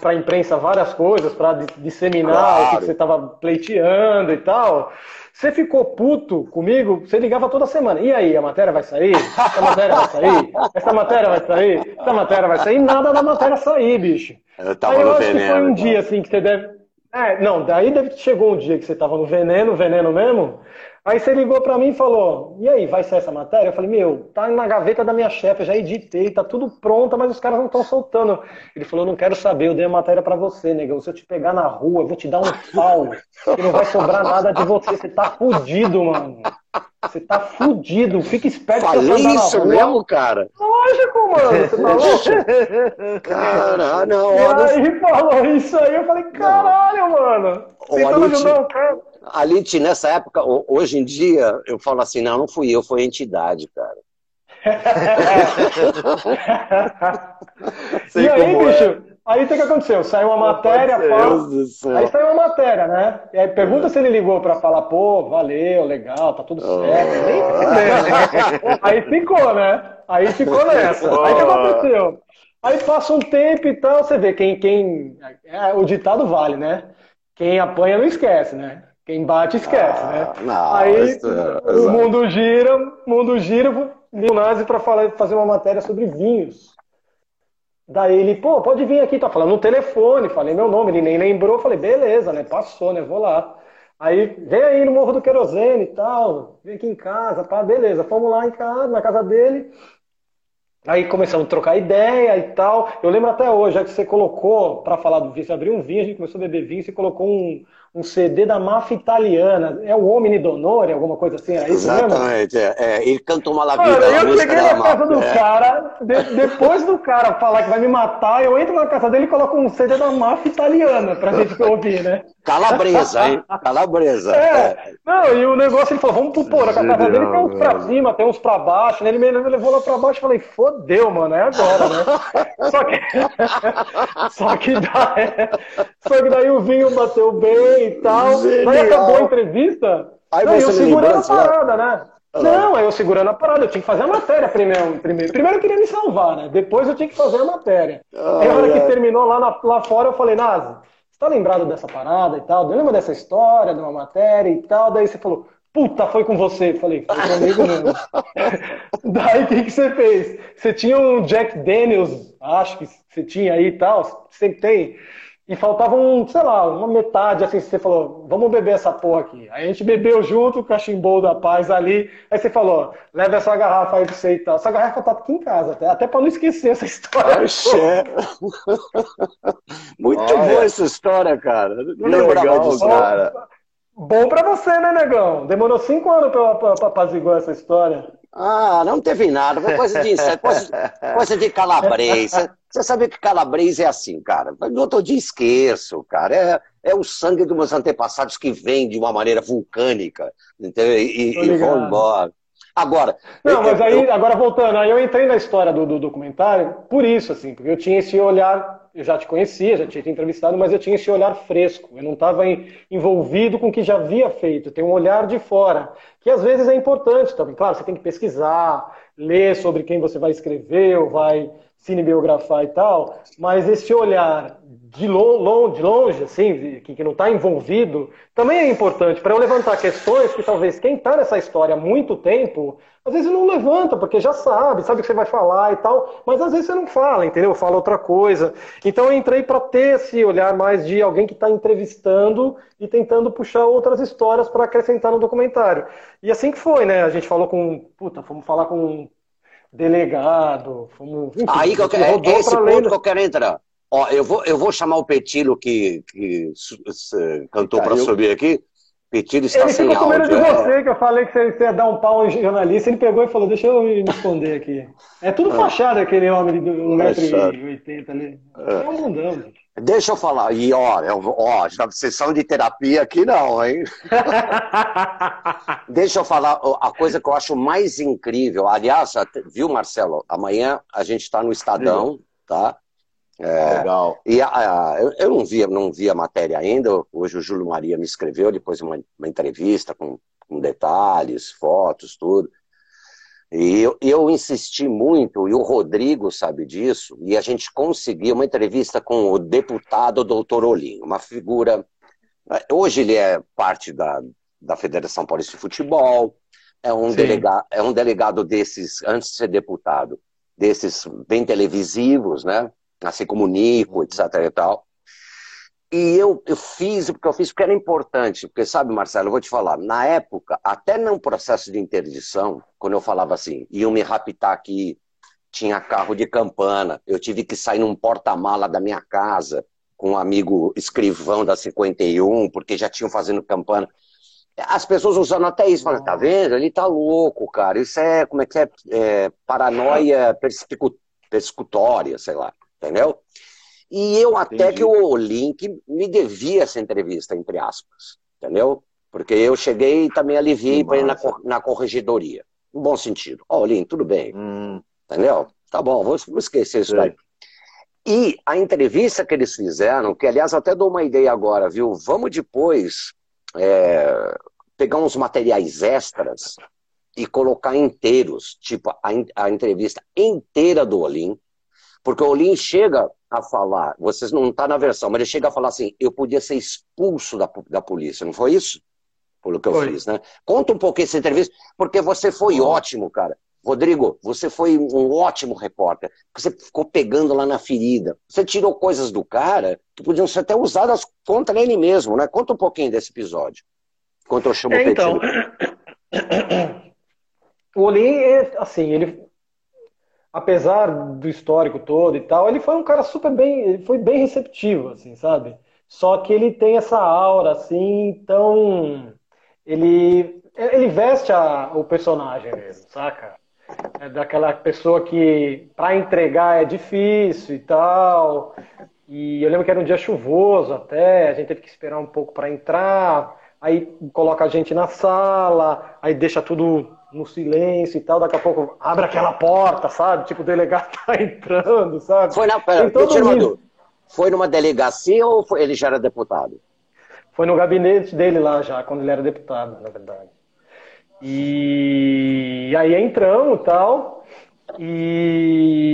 para a imprensa várias coisas, para disseminar claro. o que você estava pleiteando e tal, você ficou puto comigo, você ligava toda semana. E aí, a matéria vai sair? Essa matéria vai sair? Essa matéria vai sair? Essa matéria vai sair? Nada da matéria sair, bicho. Eu tava aí eu acho veneno, que foi um dia assim que você deve. É, não, daí deve chegou um dia que você tava no veneno, veneno mesmo. Aí você ligou para mim e falou: E aí, vai ser essa matéria? Eu falei: Meu, tá na gaveta da minha chefe, já editei, tá tudo pronto, mas os caras não estão soltando. Ele falou: Não quero saber, eu dei a matéria para você, negão. Se eu te pegar na rua, eu vou te dar um pau, que não vai sobrar nada de você. Você tá fudido, mano. Você tá fudido, fica esperto. Falei isso mesmo, cara? Lógico, mano. Você tá louco? Cara, não. E aí falou isso aí, eu falei: Caralho, mano. Tentando ajudar o cara. Ali, nessa época, hoje em dia, eu falo assim, não, não fui eu, foi a entidade, cara. [LAUGHS] e aí, é. bicho, aí o que aconteceu? Saiu uma matéria, fala... aí saiu uma matéria, né? E aí pergunta é. se ele ligou pra falar, pô, valeu, legal, tá tudo certo. Oh. Nem né? [LAUGHS] aí ficou, né? Aí ficou nessa. Aí o que aconteceu? Aí passa um tempo e tal, você vê quem, quem. É, o ditado vale, né? Quem apanha não esquece, né? Quem bate esquece, né? ah, né? Não, Aí isso, é o mundo gira, o mundo gira, o Nazi para fazer uma matéria sobre vinhos. Daí ele, pô, pode vir aqui, tá falando no telefone, falei meu nome, ele nem lembrou, falei, beleza, né? Passou, né? Vou lá. Aí, vem aí no Morro do Querosene e tal, vem aqui em casa, pá, beleza, fomos lá em casa, na casa dele. Aí começamos a trocar ideia e tal. Eu lembro até hoje, já que você colocou, para falar do vinho, você abriu um vinho, a gente começou a beber vinho, você colocou um, um CD da máfia italiana. É o Homem Donore, alguma coisa assim? É isso Exatamente. É, é, ele canta uma lavida. Eu cheguei na casa do é. cara, de, depois do cara falar que vai me matar, eu entro na casa dele e coloco um CD da máfia italiana pra gente ouvir, né? Calabresa, hein? [LAUGHS] Calabresa. É. é. Não, e o negócio, ele falou, vamos pro porra. A casa dele tem uns pra cima, tem uns pra baixo. Né? Ele me levou lá pra baixo e falei, fodeu, mano, é agora, né? [LAUGHS] Só que. [LAUGHS] Só que daí. Só que daí o vinho bateu bem e tal. Genial. Aí acabou a entrevista. Aí não, eu segurando a parada, né? Não, aí eu segurando a parada, eu tinha que fazer a matéria primeiro. Primeiro, primeiro eu queria me salvar, né? Depois eu tinha que fazer a matéria. Ah, aí a hora que terminou lá, na, lá fora, eu falei, Nazi, você tá lembrado dessa parada e tal? Lembra dessa história, de uma matéria e tal? Daí você falou, puta, foi com você. Eu falei, foi comigo mesmo. [LAUGHS] Daí o que, que você fez? Você tinha um Jack Daniels, acho que você tinha aí e tal, sempre tem e faltava um, sei lá, uma metade, assim, você falou, vamos beber essa porra aqui. Aí a gente bebeu junto, cachimbou da paz ali. Aí você falou, leva essa garrafa aí pra você e tal. Essa garrafa tá aqui em casa, até, até pra não esquecer essa [LAUGHS] história. Oxê. [LAUGHS] Muito Olha. boa essa história, cara. Não lembrava disso, cara. Bom pra você, né, negão? Demorou cinco anos pra, pra, pra apaziguar essa história. Ah, não teve nada. Foi coisa de coisa, coisa de calabresa. Você sabe que calabresa é assim, cara. No outro dia esqueço, cara. É, é o sangue dos meus antepassados que vem de uma maneira vulcânica. Entendeu? E, e vão embora. Agora. Não, mas aí, eu... agora voltando, aí eu entrei na história do, do, documentário por isso, assim, porque eu tinha esse olhar, eu já te conhecia, já tinha te entrevistado, mas eu tinha esse olhar fresco. Eu não estava envolvido com o que já havia feito. Tem um olhar de fora, que às vezes é importante também. Claro, você tem que pesquisar, ler sobre quem você vai escrever ou vai cinebiografar e tal, mas esse olhar de, long, de longe, assim, que não está envolvido, também é importante para eu levantar questões que talvez quem está nessa história há muito tempo, às vezes não levanta, porque já sabe, sabe o que você vai falar e tal, mas às vezes você não fala, entendeu? Fala outra coisa. Então eu entrei para ter esse olhar mais de alguém que está entrevistando e tentando puxar outras histórias para acrescentar no documentário. E assim que foi, né? A gente falou com. Puta, fomos falar com delegado, fomos. Enfim, Aí que eu quero, é esse ponto que eu quero entrar. Ó, eu vou, eu vou chamar o Petilo que, que cantou para subir aqui. Petilo está ele sem áudio. Ele ficou com medo de é. você, que eu falei que você ia dar um pau em jornalista. Ele pegou e falou, deixa eu me esconder aqui. É tudo é. fachada aquele homem de 1,80m ali. É. é um mundão, gente. Deixa eu falar. E ó, eu, ó, sessão de terapia aqui não, hein? [LAUGHS] Deixa eu falar a coisa que eu acho mais incrível. Aliás, viu, Marcelo? Amanhã a gente está no Estadão, tá? É, Legal. E a, a, eu, eu não vi, não vi a matéria ainda. Hoje o Júlio Maria me escreveu depois uma, uma entrevista com, com detalhes, fotos, tudo. E eu, eu, insisti muito, e o Rodrigo sabe disso, e a gente conseguiu uma entrevista com o deputado doutor Olinho, uma figura. Hoje ele é parte da, da Federação Paulista de Futebol, é um, delega, é um delegado desses, antes de ser deputado, desses bem televisivos, né? assim como o Nico, etc. e tal. E eu, eu fiz porque eu fiz porque era importante, porque sabe, Marcelo, eu vou te falar, na época, até num processo de interdição, quando eu falava assim, iam me raptar aqui, tinha carro de campana, eu tive que sair num porta-mala da minha casa com um amigo escrivão da 51, porque já tinham fazendo campana. As pessoas usando até isso, falando, tá vendo? Ele tá louco, cara. Isso é, como é que é? é paranoia persecutória, sei lá, entendeu? E eu até Entendi. que o Link me devia essa entrevista, entre aspas, entendeu? Porque eu cheguei e também aliviei para ir na, na corregedoria. No bom sentido. Ó, oh, Link, tudo bem. Hum. Entendeu? Tá bom, vou, vou esquecer isso daí. E a entrevista que eles fizeram, que aliás até dou uma ideia agora, viu? Vamos depois é, pegar uns materiais extras e colocar inteiros, tipo a, a entrevista inteira do Olim, porque o Olim chega a falar, vocês não está na versão, mas ele chega a falar assim, eu podia ser expulso da, da polícia, não foi isso? Pelo que eu foi. fiz, né? Conta um pouquinho essa entrevista, porque você foi ótimo, cara. Rodrigo, você foi um ótimo repórter. Você ficou pegando lá na ferida. Você tirou coisas do cara que podiam ser até usadas contra ele mesmo, né? Conta um pouquinho desse episódio. Enquanto eu chamo é, [COUGHS] o Então, o Olim, assim, ele apesar do histórico todo e tal, ele foi um cara super bem, ele foi bem receptivo, assim, sabe? Só que ele tem essa aura, assim, então ele ele veste a, o personagem mesmo, saca? É daquela pessoa que para entregar é difícil e tal. E eu lembro que era um dia chuvoso até, a gente teve que esperar um pouco para entrar. Aí coloca a gente na sala, aí deixa tudo no silêncio e tal, daqui a pouco abre aquela porta, sabe? Tipo, o delegado [LAUGHS] tá entrando, sabe? Foi, na, pera, todo foi numa delegacia ou foi, ele já era deputado? Foi no gabinete dele lá já, quando ele era deputado, na verdade. E, e aí entramos e tal, e...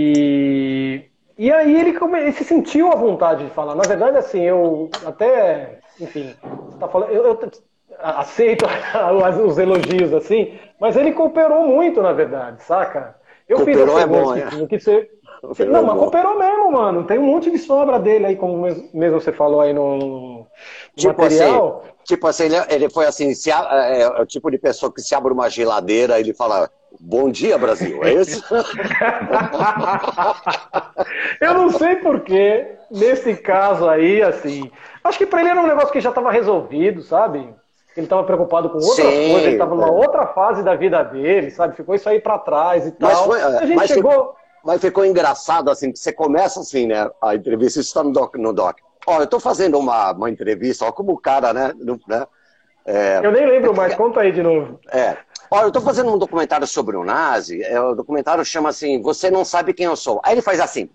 E aí ele, ele, se sentiu à vontade de falar. Na verdade, assim, eu até, enfim, você tá falando, eu, eu aceito [LAUGHS] os elogios assim, mas ele cooperou muito, na verdade, saca? Eu cooperou fiz é bom, é. que ser... [LAUGHS] Não, é mas cooperou mesmo, mano. Tem um monte de sobra dele aí, como mesmo você falou aí no, tipo material. Assim, tipo assim, ele, ele foi assim, se, é, é, o tipo de pessoa que se abre uma geladeira e ele fala, bom dia, Brasil, é isso? [LAUGHS] Eu não sei porquê, nesse caso aí, assim, acho que pra ele era um negócio que já estava resolvido, sabe? Ele estava preocupado com outras Sim, coisas, ele estava numa é. outra fase da vida dele, sabe? Ficou isso aí para trás e tal. Foi, a gente mas chegou. Ficou, mas ficou engraçado, assim, que você começa assim, né? A entrevista, isso está no doc. No doc. Ó, eu estou fazendo uma, uma entrevista, ó, como o cara, né? né? É, eu nem lembro mais, conta aí de novo. É. Ó, eu estou fazendo um documentário sobre o nazi, é, o documentário chama assim, Você Não Sabe Quem Eu Sou. Aí ele faz assim,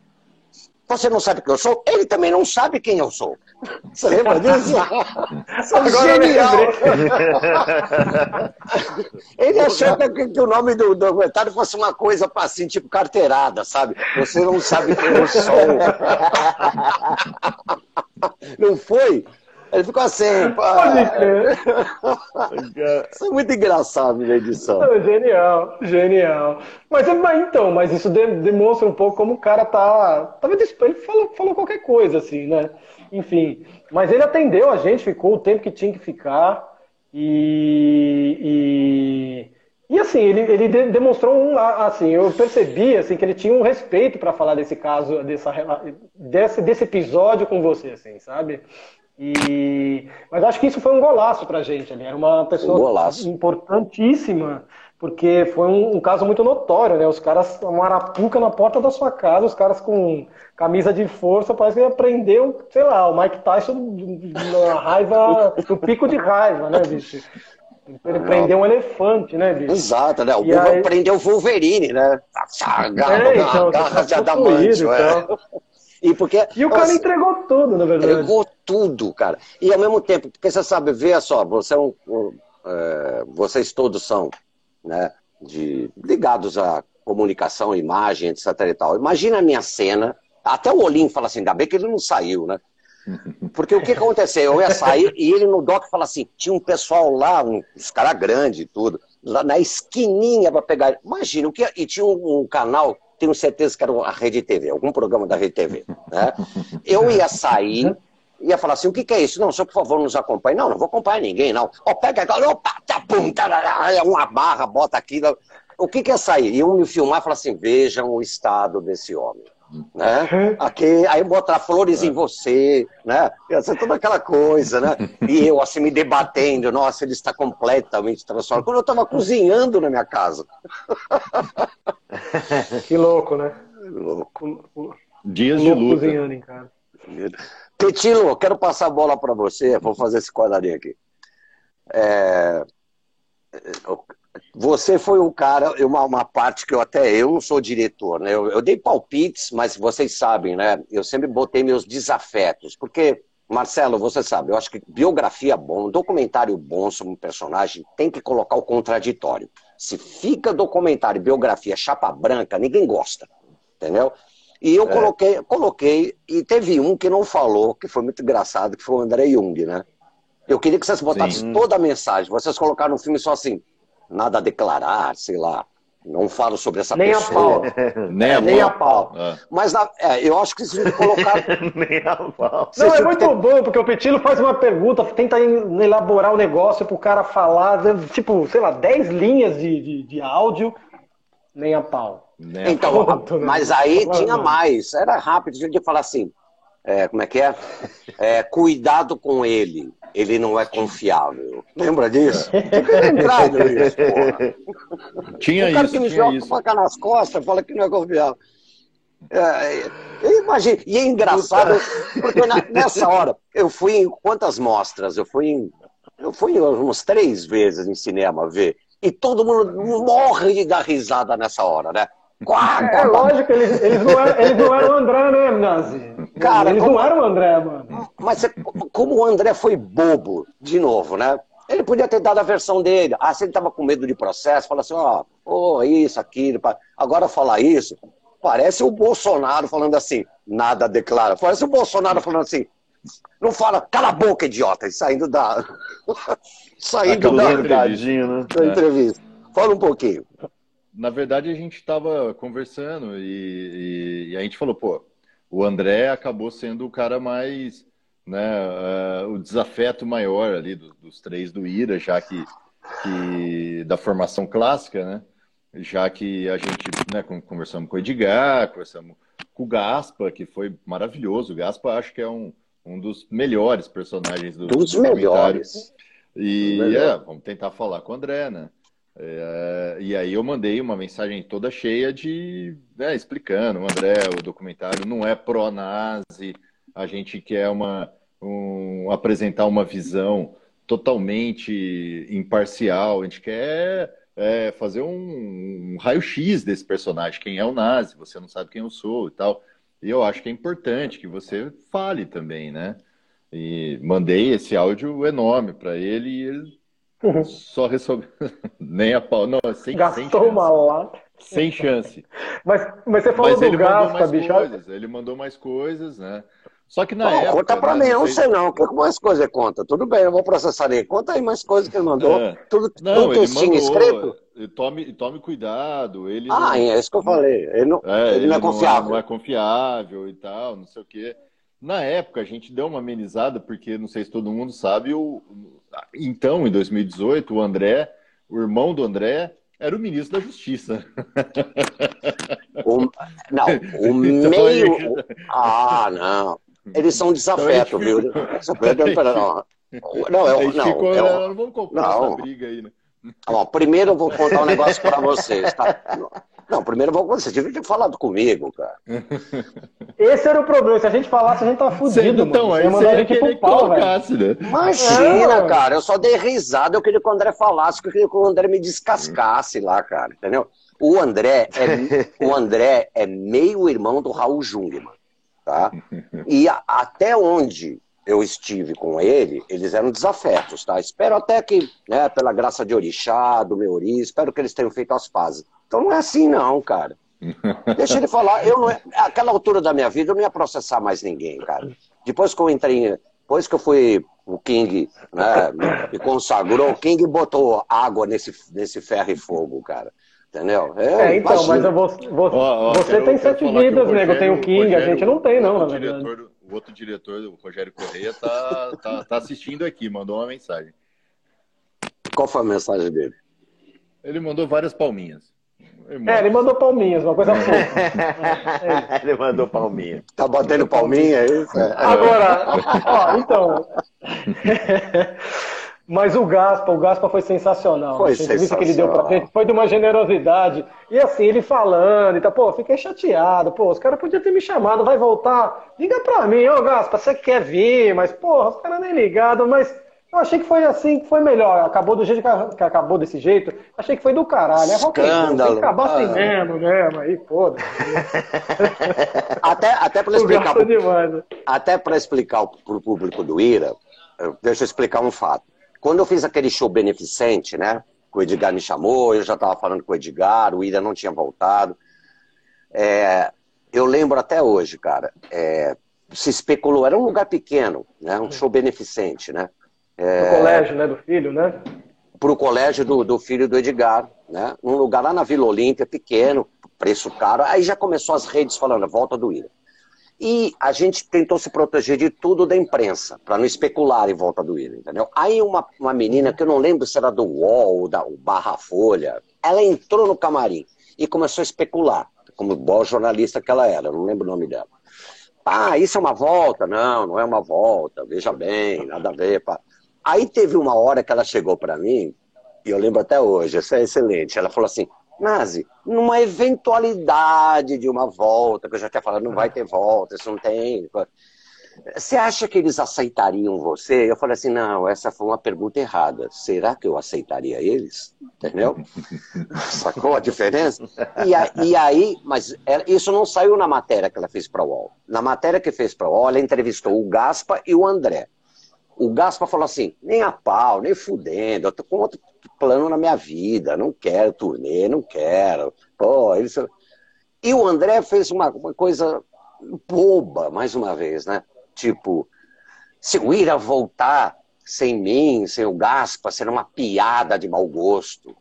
você não sabe quem eu sou? Ele também não sabe quem eu sou. Você lembra disso? [LAUGHS] Genial! Ele achou que, que, o nome do documentário fosse uma coisa assim, tipo carteirada, sabe? Você não sabe quem eu sou. Não foi? Ele ficou assim, Pode crer. Isso é muito engraçado na edição. genial, genial. Mas, mas então, mas isso demonstra um pouco como o cara tá. Talvez ele falou, falou qualquer coisa, assim, né? Enfim. Mas ele atendeu a gente, ficou o tempo que tinha que ficar. E. e... E assim, ele, ele demonstrou um, assim, eu percebi assim que ele tinha um respeito para falar desse caso, dessa, desse, desse episódio com você, assim, sabe? E, mas acho que isso foi um golaço pra gente. Ele era uma pessoa um importantíssima, porque foi um, um, caso muito notório, né? Os caras, uma arapuca na porta da sua casa, os caras com camisa de força, parece que aprendeu, sei lá, o Mike Tyson na raiva, no pico de raiva, né, bicho? Ele prendeu um elefante, né, bicho? Exato, né? O e aí... prendeu o Wolverine, né? Garra, é, então, garra de adamante, então. é. E, porque, e o cara nossa, entregou tudo, na verdade. Entregou tudo, cara. E ao mesmo tempo, porque você sabe, veja só, você é um, um é, vocês todos são né, de, ligados à comunicação, imagem, etc e tal. Imagina a minha cena, até o Olim fala assim, ainda bem que ele não saiu, né? [LAUGHS] Porque o que aconteceu? Eu ia sair e ele no doc fala assim: tinha um pessoal lá, um, uns caras grandes e tudo, lá na esquininha para pegar. Imagina, o que, e tinha um, um canal tenho certeza que era a Rede TV, algum programa da Rede TV. Né? Eu ia sair, ia falar assim, o que, que é isso? Não, só por favor nos acompanhe. Não, não vou acompanhar ninguém, não. Ó, pega aquela, opa, tá, pum, é uma barra, bota aqui. O que, que é sair? Iam me filmar e falar assim, vejam o estado desse homem né? Aqui, aí botar flores em você, né? Ia ser toda aquela coisa, né? E eu assim me debatendo, nossa, ele está completamente transformado. Quando eu estava cozinhando na minha casa. Que louco, né? Louco. Dias de luta. Cozinhando em casa. Petilo, quero passar a bola para você. Vou fazer esse quadradinho aqui. É... Você foi um cara, uma, uma parte que eu até eu não sou diretor, né? Eu, eu, dei palpites, mas vocês sabem, né? Eu sempre botei meus desafetos, porque Marcelo, você sabe, eu acho que biografia bom, documentário bom sobre um personagem tem que colocar o contraditório. Se fica documentário, biografia, chapa branca, ninguém gosta, entendeu? E eu é. coloquei, coloquei, e teve um que não falou, que foi muito engraçado, que foi o André Jung, né? Eu queria que vocês botassem Sim. toda a mensagem. Vocês colocaram no filme só assim, nada a declarar, sei lá. Não falo sobre essa nem pessoa. A pau. [LAUGHS] nem, a nem a pau. É. Mas é, eu acho que vocês têm que colocar. [LAUGHS] nem a pau. Não, é muito ter... bom, porque o Petilo faz uma pergunta, tenta elaborar o negócio pro cara falar, tipo, sei lá, 10 linhas de, de, de áudio, nem a pau. Nem então, mas aí tinha mais. Era rápido, a gente ia falar assim. É, como é que é? é? Cuidado com ele, ele não é confiável. Lembra disso? Tinha lembrado isso, porra. Tinha o cara isso, que me joga faca nas costas fala que não é confiável. É, eu imagino, e é engraçado, porque na, nessa hora, eu fui em quantas mostras? Eu fui em, eu fui umas três vezes em cinema ver, e todo mundo morre de dar risada nessa hora, né? É, é lógico, eles, eles, não eram, eles não eram o André, né, Nazi? Cara, eles como, não eram o André, mano. Mas como o André foi bobo, de novo, né? Ele podia ter dado a versão dele. Ah, se ele tava com medo de processo, fala assim, ó, oh, oh, isso, aquilo. Agora falar isso, parece o Bolsonaro falando assim, nada declara. Parece o Bolsonaro falando assim, não fala, cala a boca, idiota, e saindo da. [LAUGHS] saindo da, né? da entrevista. Fala um pouquinho na verdade, a gente estava conversando e, e, e, a gente falou, pô, o André acabou sendo o cara mais, né, uh, o desafeto maior ali do, dos três do Ira, já que, que, da formação clássica, né, já que a gente, né, conversamos com o Edgar, conversamos com o Gaspa, que foi maravilhoso. O Gaspa acho que é um, um dos melhores personagens do Dos melhores. E é, vamos tentar falar com o André, né? É, e aí eu mandei uma mensagem toda cheia de né, explicando, André, o documentário não é pró-nazi, a gente quer uma, um, apresentar uma visão totalmente imparcial, a gente quer é, fazer um, um raio-x desse personagem, quem é o nazi, você não sabe quem eu sou e tal. E eu acho que é importante que você fale também, né? E mandei esse áudio enorme para ele e ele [LAUGHS] só resolveu. [LAUGHS] Nem a pau. Não, sem, Gastou sem uma lata. Sem chance. Mas, mas você falou mas do ele Gaspa, bicho. Coisas, ele mandou mais coisas, né? Só que na Bom, época. Conta pra né, mim, eu não sei não. O que mais coisas ele conta? Tudo bem, eu vou processar ele. Conta aí mais coisas que ele mandou. É. Tudo, não, tudo ele mandou, escrito. Tome, tome cuidado. Ele ah, não... é isso que eu falei. Ele não é, ele ele não é confiável. Não é, não é confiável e tal, não sei o quê. Na época, a gente deu uma amenizada, porque não sei se todo mundo sabe, o, então, em 2018, o André, o irmão do André, era o ministro da Justiça. O, não, o então, meio. Ah, não. Eles são desafeto, então, viu? Desafeto, [LAUGHS] não. Não, eu, não, ficou, eu, não vamos comprar não. essa briga aí, né? Bom, primeiro eu vou contar um negócio para vocês, tá? Não, primeiro vou você devia ter falado comigo, cara. [LAUGHS] Esse era o problema. Se a gente falasse, a gente tava fudido, então, mano. Aí você a gente pro pau, velho. Né? Imagina, é, cara. Eu só dei risada. Eu queria que o André falasse, eu queria que o André me descascasse lá, cara. Entendeu? O André é, [LAUGHS] o André é meio irmão do Raul Jungmann, tá? [LAUGHS] E a, até onde eu estive com ele, eles eram desafetos, tá? Espero até que, né, pela graça de Orixá, do meu Ori, espero que eles tenham feito as pazes. Então não é assim não, cara. [LAUGHS] Deixa ele falar. Eu não, aquela altura da minha vida eu não ia processar mais ninguém, cara. Depois que eu entrei, depois que eu fui o King, né, me consagrou, o King botou água nesse, nesse ferro e fogo, cara. Entendeu? É, é então, mas eu vou, vou, ó, ó, você tem sete vidas, nego. Tem o King, Rogério, a gente não tem, não, o, diretor, o outro diretor, o Rogério Correia, tá, tá, tá assistindo aqui, mandou uma mensagem. Qual foi a mensagem dele? Ele mandou várias palminhas. É, ele mandou palminhas, uma coisa fofa. é. [LAUGHS] ele mandou palminha. Tá batendo palminha, é isso? É. Agora, ó, então. [LAUGHS] Mas o Gaspa, o Gaspa foi sensacional. Foi que ele deu pra gente foi de uma generosidade. E assim, ele falando, então, pô, fiquei chateado. Pô, os caras podiam ter me chamado, vai voltar. Liga pra mim, ô Gaspa, você quer vir? Mas, porra, os caras nem ligados, mas eu achei que foi assim, que foi melhor. Acabou do jeito que, acabou desse jeito. Achei que foi do caralho. É Escândalo. Que acabar assim mesmo, mesmo. Aí, foda [LAUGHS] até, até para [LAUGHS] explicar. Pro, até para explicar para o público do Ira, deixa eu explicar um fato. Quando eu fiz aquele show beneficente, né? O Edgar me chamou, eu já estava falando com o Edgar, o Ira não tinha voltado. É, eu lembro até hoje, cara. É, se especulou, era um lugar pequeno, né? Um show beneficente, né? É, colégio, né, do filho, né? Para o colégio do, do filho do Edgar, né? Um lugar lá na Vila Olímpia, pequeno, preço caro. Aí já começou as redes falando, volta do Ira. E a gente tentou se proteger de tudo da imprensa, para não especular em volta do Ira, entendeu? Aí uma, uma menina, que eu não lembro se era do UOL, da Barra Folha, ela entrou no camarim e começou a especular, como boa jornalista que ela era, eu não lembro o nome dela. Ah, isso é uma volta? Não, não é uma volta, veja bem, nada a ver. Pá. Aí teve uma hora que ela chegou para mim, e eu lembro até hoje, isso é excelente. Ela falou assim: Nazi, numa eventualidade de uma volta, que eu já tinha falado, não vai ter volta, isso não tem. Você acha que eles aceitariam você? Eu falei assim: não, essa foi uma pergunta errada. Será que eu aceitaria eles? Entendeu? [LAUGHS] Sacou a diferença? E, a, e aí, mas ela, isso não saiu na matéria que ela fez para o UOL. Na matéria que fez para o UOL, ela entrevistou o Gaspa e o André. O Gaspa falou assim: nem a pau, nem fudendo, eu tô com outro plano na minha vida, não quero turnê, não quero. Pô, ele... E o André fez uma, uma coisa boba, mais uma vez, né? Tipo, se o Ira voltar sem mim, sem o Gaspa, será uma piada de mau gosto.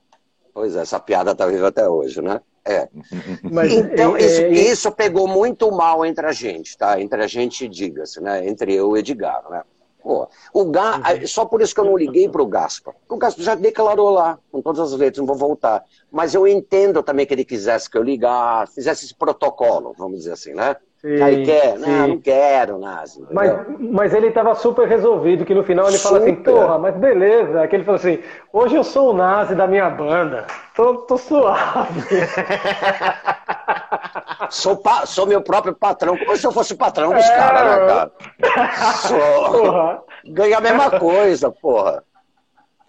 Pois é, essa piada tá viva até hoje, né? É. [LAUGHS] Mas, então, é, isso, é... isso pegou muito mal entre a gente, tá? Entre a gente, diga-se, né? Entre eu e Edgar, né? Pô, o Ga... Uhum. Só por isso que eu não liguei para o Gaspa. O Gaspa já declarou lá, com todas as letras, não vou voltar. Mas eu entendo também que ele quisesse que eu ligasse, fizesse esse protocolo, vamos dizer assim, né? Sim, Aí quer, não, não quero, Nazi. Mas, mas ele estava super resolvido, que no final ele super. fala assim, porra, mas beleza. Que ele falou assim, hoje eu sou o Nazi da minha banda, tô, tô suave. [LAUGHS] sou, pa, sou meu próprio patrão, como se eu fosse o patrão dos é, caras, né, cara? Sou. Ganha a mesma coisa, porra.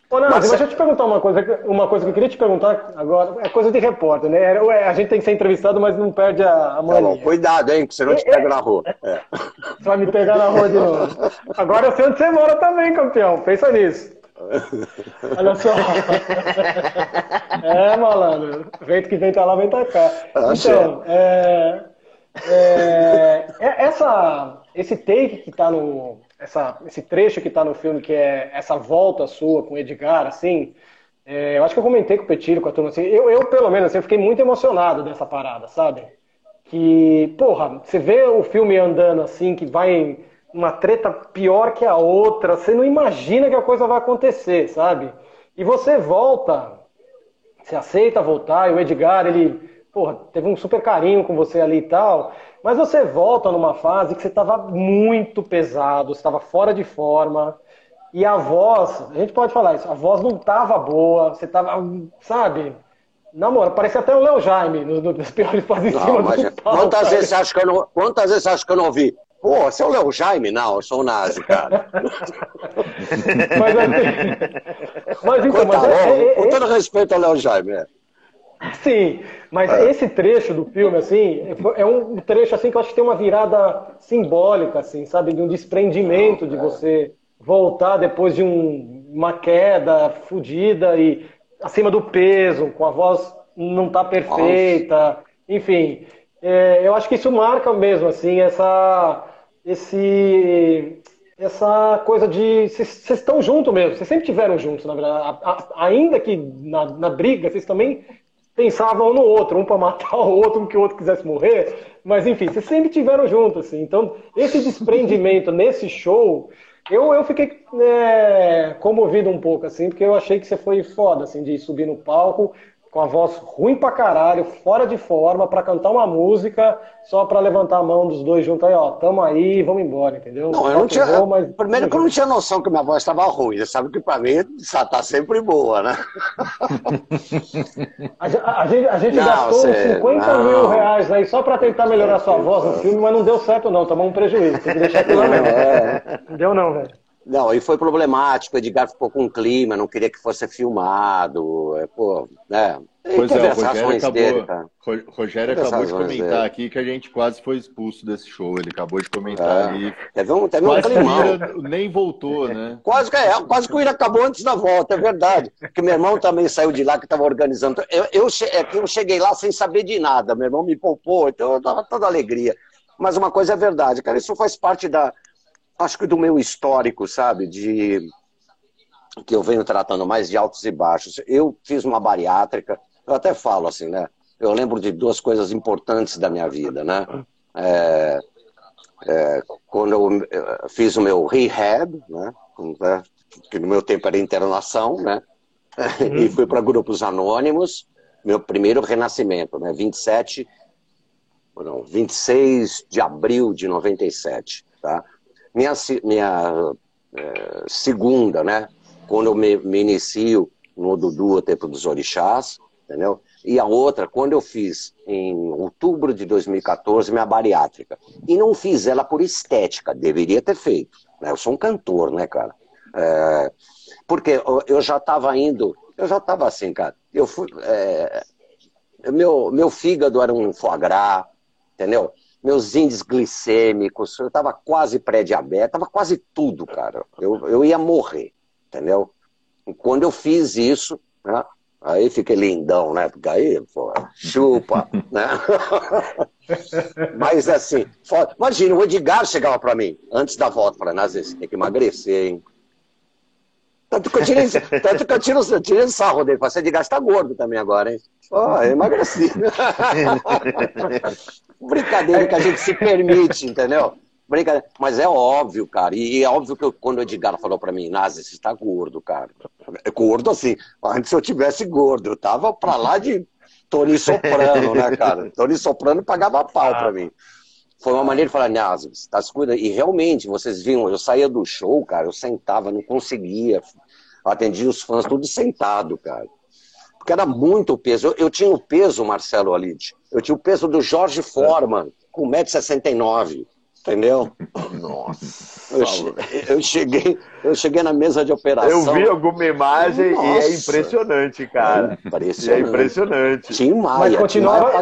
Ô, não, mas, mas deixa eu te perguntar uma coisa, uma coisa que eu queria te perguntar agora, é coisa de repórter, né? É, a gente tem que ser entrevistado, mas não perde a, a mania. Tá cuidado, hein, que senão eu te pego na rua. É. Você vai me pegar na rua de novo. Agora eu sei onde você mora também, campeão. Pensa nisso. Olha só. É, malandro. Vento que vem pra lá, vem pra cá. Ah, então, é, é, é, essa, esse take que tá no, essa, esse trecho que está no filme, que é essa volta sua com o Edgar, assim, é, eu acho que eu comentei com o Petilho, com a turma, assim, eu, eu pelo menos, assim, eu fiquei muito emocionado dessa parada, sabe? Que, porra, você vê o filme andando assim, que vai uma treta pior que a outra, você não imagina que a coisa vai acontecer, sabe? E você volta, você aceita voltar, e o Edgar, ele, porra, teve um super carinho com você ali e tal, mas você volta numa fase que você estava muito pesado, você estava fora de forma. E a voz, a gente pode falar isso, a voz não estava boa, você estava, sabe? Namora, parece até o Léo Jaime nos, piores [LAUGHS] fases em cima do palco, Quantas vezes, acha que eu não, quantas vezes você acha que eu não ouvi? Pô, você é o Léo Jaime? Não, eu sou o Nazi, cara. [LAUGHS] mas, assim, mas então, mas é, é, é, com todo respeito ao Léo Jaime, é. Sim, mas é. esse trecho do filme, assim, é um trecho assim que eu acho que tem uma virada simbólica, assim, sabe? De um desprendimento de você voltar depois de um, uma queda fodida e acima do peso, com a voz não tá perfeita, enfim. É, eu acho que isso marca mesmo, assim, essa, esse, essa coisa de vocês estão juntos mesmo, vocês sempre tiveram juntos, na verdade. A, a, ainda que na, na briga, vocês também pensavam um no outro, um para matar o outro, um que o outro quisesse morrer, mas enfim, vocês sempre tiveram juntos, assim. Então, esse desprendimento nesse show, eu, eu fiquei é, comovido um pouco, assim, porque eu achei que você foi foda, assim, de subir no palco com a voz ruim pra caralho, fora de forma, para cantar uma música só para levantar a mão dos dois juntos aí, ó, tamo aí, vamos embora, entendeu? Não, eu não tinha. Vou, mas... Primeiro que eu não tinha noção que minha voz estava ruim, você sabe que para mim tá sempre boa, né? [LAUGHS] a, a, a, gente, a gente não, gastou você... 50 não. mil reais aí só para tentar melhorar sua voz no filme, mas não deu certo, não, tomou um prejuízo. Tem que deixar aquilo lá mesmo. Não deu, não, velho. Não, e foi problemático, o Edgar ficou com um clima, não queria que fosse filmado, é, pô, né? Pois é, o Rogério acabou, dele, Rogério acabou de comentar dele. aqui que a gente quase foi expulso desse show, ele acabou de comentar é. ali. Teve um, teve quase um nem voltou, né? Quase que, é, quase que o Ira acabou antes da volta, é verdade. Porque meu irmão também saiu de lá que estava organizando. Eu, eu, é eu cheguei lá sem saber de nada, meu irmão me poupou, então eu tava toda alegria. Mas uma coisa é verdade, cara, isso faz parte da, acho que do meu histórico, sabe? De que eu venho tratando mais de altos e baixos. Eu fiz uma bariátrica, eu até falo assim, né? Eu lembro de duas coisas importantes da minha vida, né? É, é, quando eu fiz o meu rehab, né? né? Que no meu tempo era internação, né? Uhum. [LAUGHS] E fui para grupos anônimos, meu primeiro renascimento, né? 27, não, 26 de abril de 97, tá? Minha, minha é, segunda, né? Quando eu me, me inicio no Dudu, o Tempo dos Orixás, entendeu? E a outra, quando eu fiz em outubro de 2014, minha bariátrica. E não fiz ela por estética, deveria ter feito. Né? Eu sou um cantor, né, cara? É, porque eu já estava indo, eu já estava assim, cara. Eu fui, é, meu, meu fígado era um foie gras, entendeu? Meus índices glicêmicos, eu estava quase pré-diabetes, estava quase tudo, cara. Eu, eu ia morrer, entendeu? E quando eu fiz isso, né, aí fiquei lindão, né? Porque aí, pô, chupa, [LAUGHS] né? Mas assim, foda. imagina, o Edgar chegava para mim, antes da volta, falando, Nazê, você tem que emagrecer, hein? Tanto que eu tirei, tanto que eu tiro, eu tirei o sarro dele. Falei, Edgar, você tá gordo também agora, hein? Ó, oh, emagreci. [LAUGHS] Brincadeira que a gente se permite, entendeu? Brincadeira. Mas é óbvio, cara. E é óbvio que quando o Edgar falou pra mim, Nazi, você está gordo, cara. É gordo assim. Antes eu tivesse gordo, eu tava pra lá de Tony Soprano, né, cara? Tony Soprano pagava pau pra mim. Foi uma maneira de falar, Nazi, você tá se cuidando. E realmente, vocês viram, eu saía do show, cara, eu sentava, não conseguia. Atendia os fãs tudo sentado, cara porque era muito peso. Eu, eu tinha o peso, Marcelo Alide, eu tinha o peso do Jorge Foreman, com 1,69m. Entendeu? Nossa. Eu, eu, cheguei, eu cheguei na mesa de operação. Eu vi alguma imagem Nossa. e é impressionante, cara. É impressionante. É impressionante. Tim Maia, Mas continuava,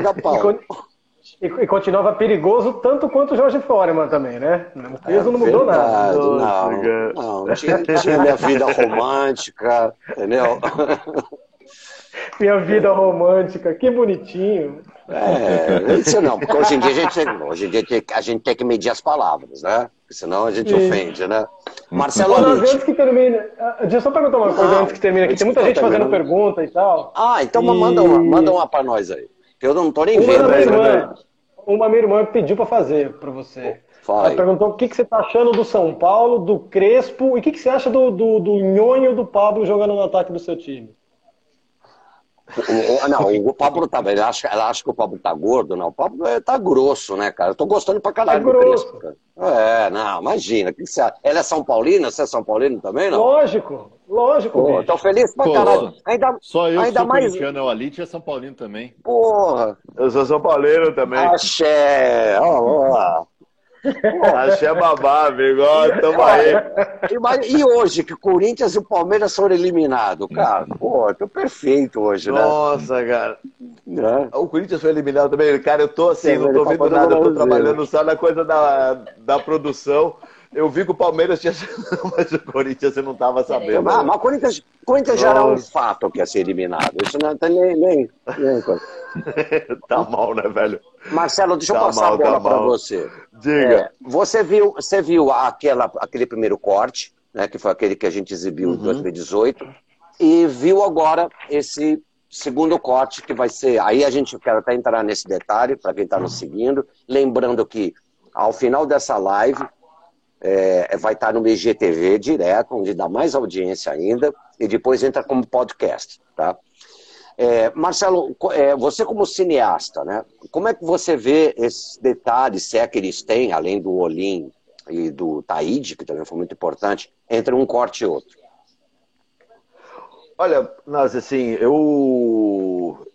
e, e, continuava perigoso tanto quanto o Jorge Foreman também, né? O peso é, não mudou verdade, nada. Não, não, não tinha, tinha minha vida romântica, entendeu? [LAUGHS] Minha vida romântica, que bonitinho. É, isso não, porque hoje em dia a gente, hoje em dia a gente tem que medir as palavras, né? Senão a gente ofende, né? Marcelo Olha, antes que termine, ah, deixa eu só perguntar uma coisa antes que termine aqui. Tem muita gente fazendo pergunta e tal. Ah, então e... manda, uma, manda uma pra nós aí. Eu não tô nem uma vendo. Minha irmã, uma minha irmã pediu pra fazer pra você. Ela perguntou o que, que você tá achando do São Paulo, do Crespo, e o que, que você acha do, do, do Nhonho do Pablo jogando no ataque do seu time? Não, o Pablo tá. Ela acha, ela acha que o Pablo tá gordo, não. O Pablo é, tá grosso, né, cara? Eu tô gostando pra caralho tá do Crespo, cara. É, não, imagina. Que que você, ela é São Paulina? Você é São Paulino também, não? Lógico, lógico. Pô, tô feliz pra Pô, caralho. Ainda, só eu ainda sou mais... corintiano, é o Alite é São Paulino também. Porra. Eu sou São Paulino também. Axé, ó, ó. Achei babá, amigo. Tamo aí. E hoje, que o Corinthians e o Palmeiras foram eliminados, cara? Pô, tô perfeito hoje, né? Nossa, cara. É. O Corinthians foi eliminado também. Cara, eu tô assim, não tô tá vendo nada, eu tô trabalhando só na coisa da, da produção. Eu vi que o Palmeiras tinha [LAUGHS] mas o Corinthians você não estava sabendo. Ah, mas o Corinthians, Corinthians já era um fato que ia ser eliminado. Isso não tem nem. nem, nem [LAUGHS] tá mal, né, velho? Marcelo, deixa tá eu passar mal, a bola tá para você. Diga. É, você viu, você viu aquela, aquele primeiro corte, né, que foi aquele que a gente exibiu uhum. em 2018, e viu agora esse segundo corte que vai ser. Aí a gente quer até entrar nesse detalhe para quem está nos seguindo, lembrando que ao final dessa live é, vai estar no IGTV direto, onde dá mais audiência ainda, e depois entra como podcast, tá? É, Marcelo, é, você como cineasta, né? Como é que você vê esses detalhes, se é que eles têm, além do Olim e do Taíde, que também foi muito importante, entre um corte e outro? Olha, Nas, assim, eu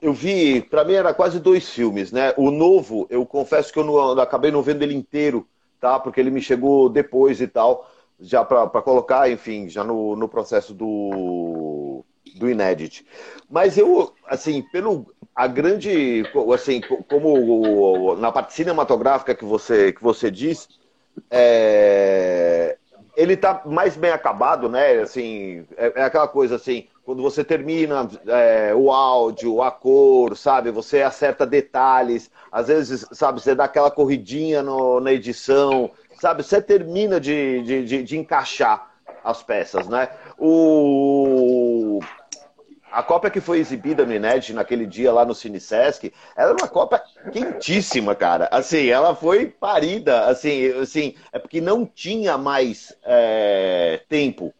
eu vi, para mim era quase dois filmes, né? O novo, eu confesso que eu, não, eu acabei não vendo ele inteiro, tá? Porque ele me chegou depois e tal, já para colocar, enfim, já no, no processo do, do Inédit. Mas eu, assim, pelo a grande, assim, como na parte cinematográfica que você que você diz, é, ele tá mais bem acabado, né? Assim, é, é aquela coisa assim, quando você termina é, o áudio, a cor, sabe? Você acerta detalhes, às vezes, sabe, você dá aquela corridinha no, na edição, sabe? Você termina de, de, de, de encaixar as peças, né? O... A cópia que foi exibida no Inédit naquele dia lá no Cinesesc, era uma cópia quentíssima, cara. Assim, ela foi parida, assim, assim é porque não tinha mais é, tempo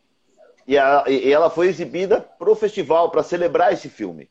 e ela, e ela foi exibida para o festival, para celebrar esse filme.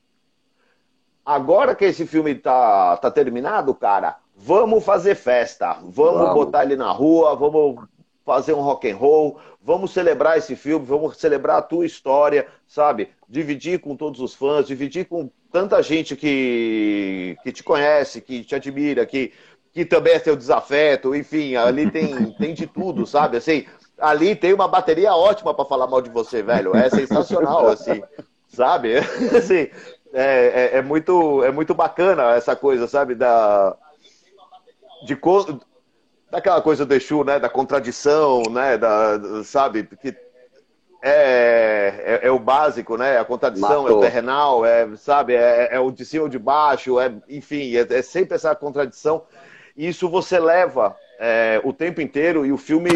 Agora que esse filme tá, tá terminado, cara, vamos fazer festa. Vamos, vamos, botar ele na rua, vamos fazer um rock and roll, vamos celebrar esse filme, vamos celebrar a tua história, sabe? Dividir com todos os fãs, dividir com tanta gente que, que te conhece, que te admira, que, que também é seu desafeto, enfim, ali tem, [LAUGHS] tem de tudo, sabe? Assim, ali tem uma bateria ótima para falar mal de você, velho. É sensacional, [LAUGHS] assim, sabe? [LAUGHS] assim, é, é, é, muito, é muito bacana essa coisa, sabe? Da, de, daquela coisa do Exu, né? Da contradição, né? Da, sabe? Que é, é, é, o básico, né? A contradição, Matou. é o terrenal, é, sabe? É, é, o de cima ou de baixo, é, enfim, é, é sempre essa contradição. E isso você leva é, o tempo inteiro e o filme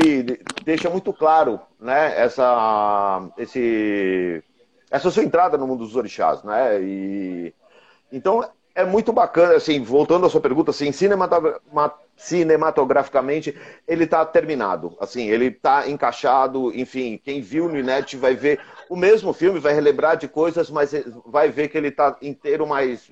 deixa muito claro, né? Essa, esse, essa sua entrada no mundo dos orixás, né? E então é muito bacana, assim, voltando à sua pergunta, assim, cinematograficamente ele está terminado, assim, ele está encaixado, enfim, quem viu no Inet vai ver o mesmo filme, vai relembrar de coisas, mas vai ver que ele está inteiro, mais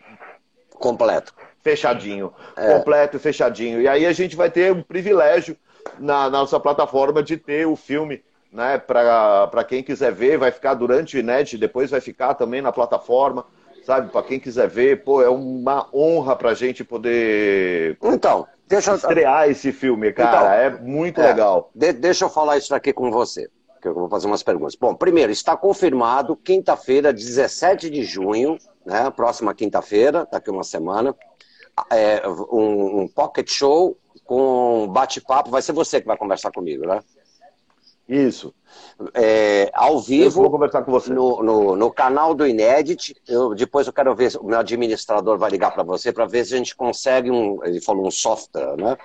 completo fechadinho, é. completo e fechadinho. E aí a gente vai ter um privilégio na, na nossa plataforma de ter o filme, né? Para quem quiser ver, vai ficar durante o INET, depois vai ficar também na plataforma, sabe? Para quem quiser ver, pô, é uma honra para a gente poder. Então, deixa estrear esse filme, cara. Então, é muito é, legal. De, deixa eu falar isso aqui com você, que eu vou fazer umas perguntas. Bom, primeiro, está confirmado, quinta-feira, 17 de junho, né? Próxima quinta-feira, daqui uma semana, é, um, um pocket show com bate-papo. Vai ser você que vai conversar comigo, né? Isso. É, ao vivo. Eu vou conversar com você. No, no, no canal do Inédit. Eu, depois eu quero ver, o meu administrador vai ligar para você para ver se a gente consegue um. Ele falou um software, né?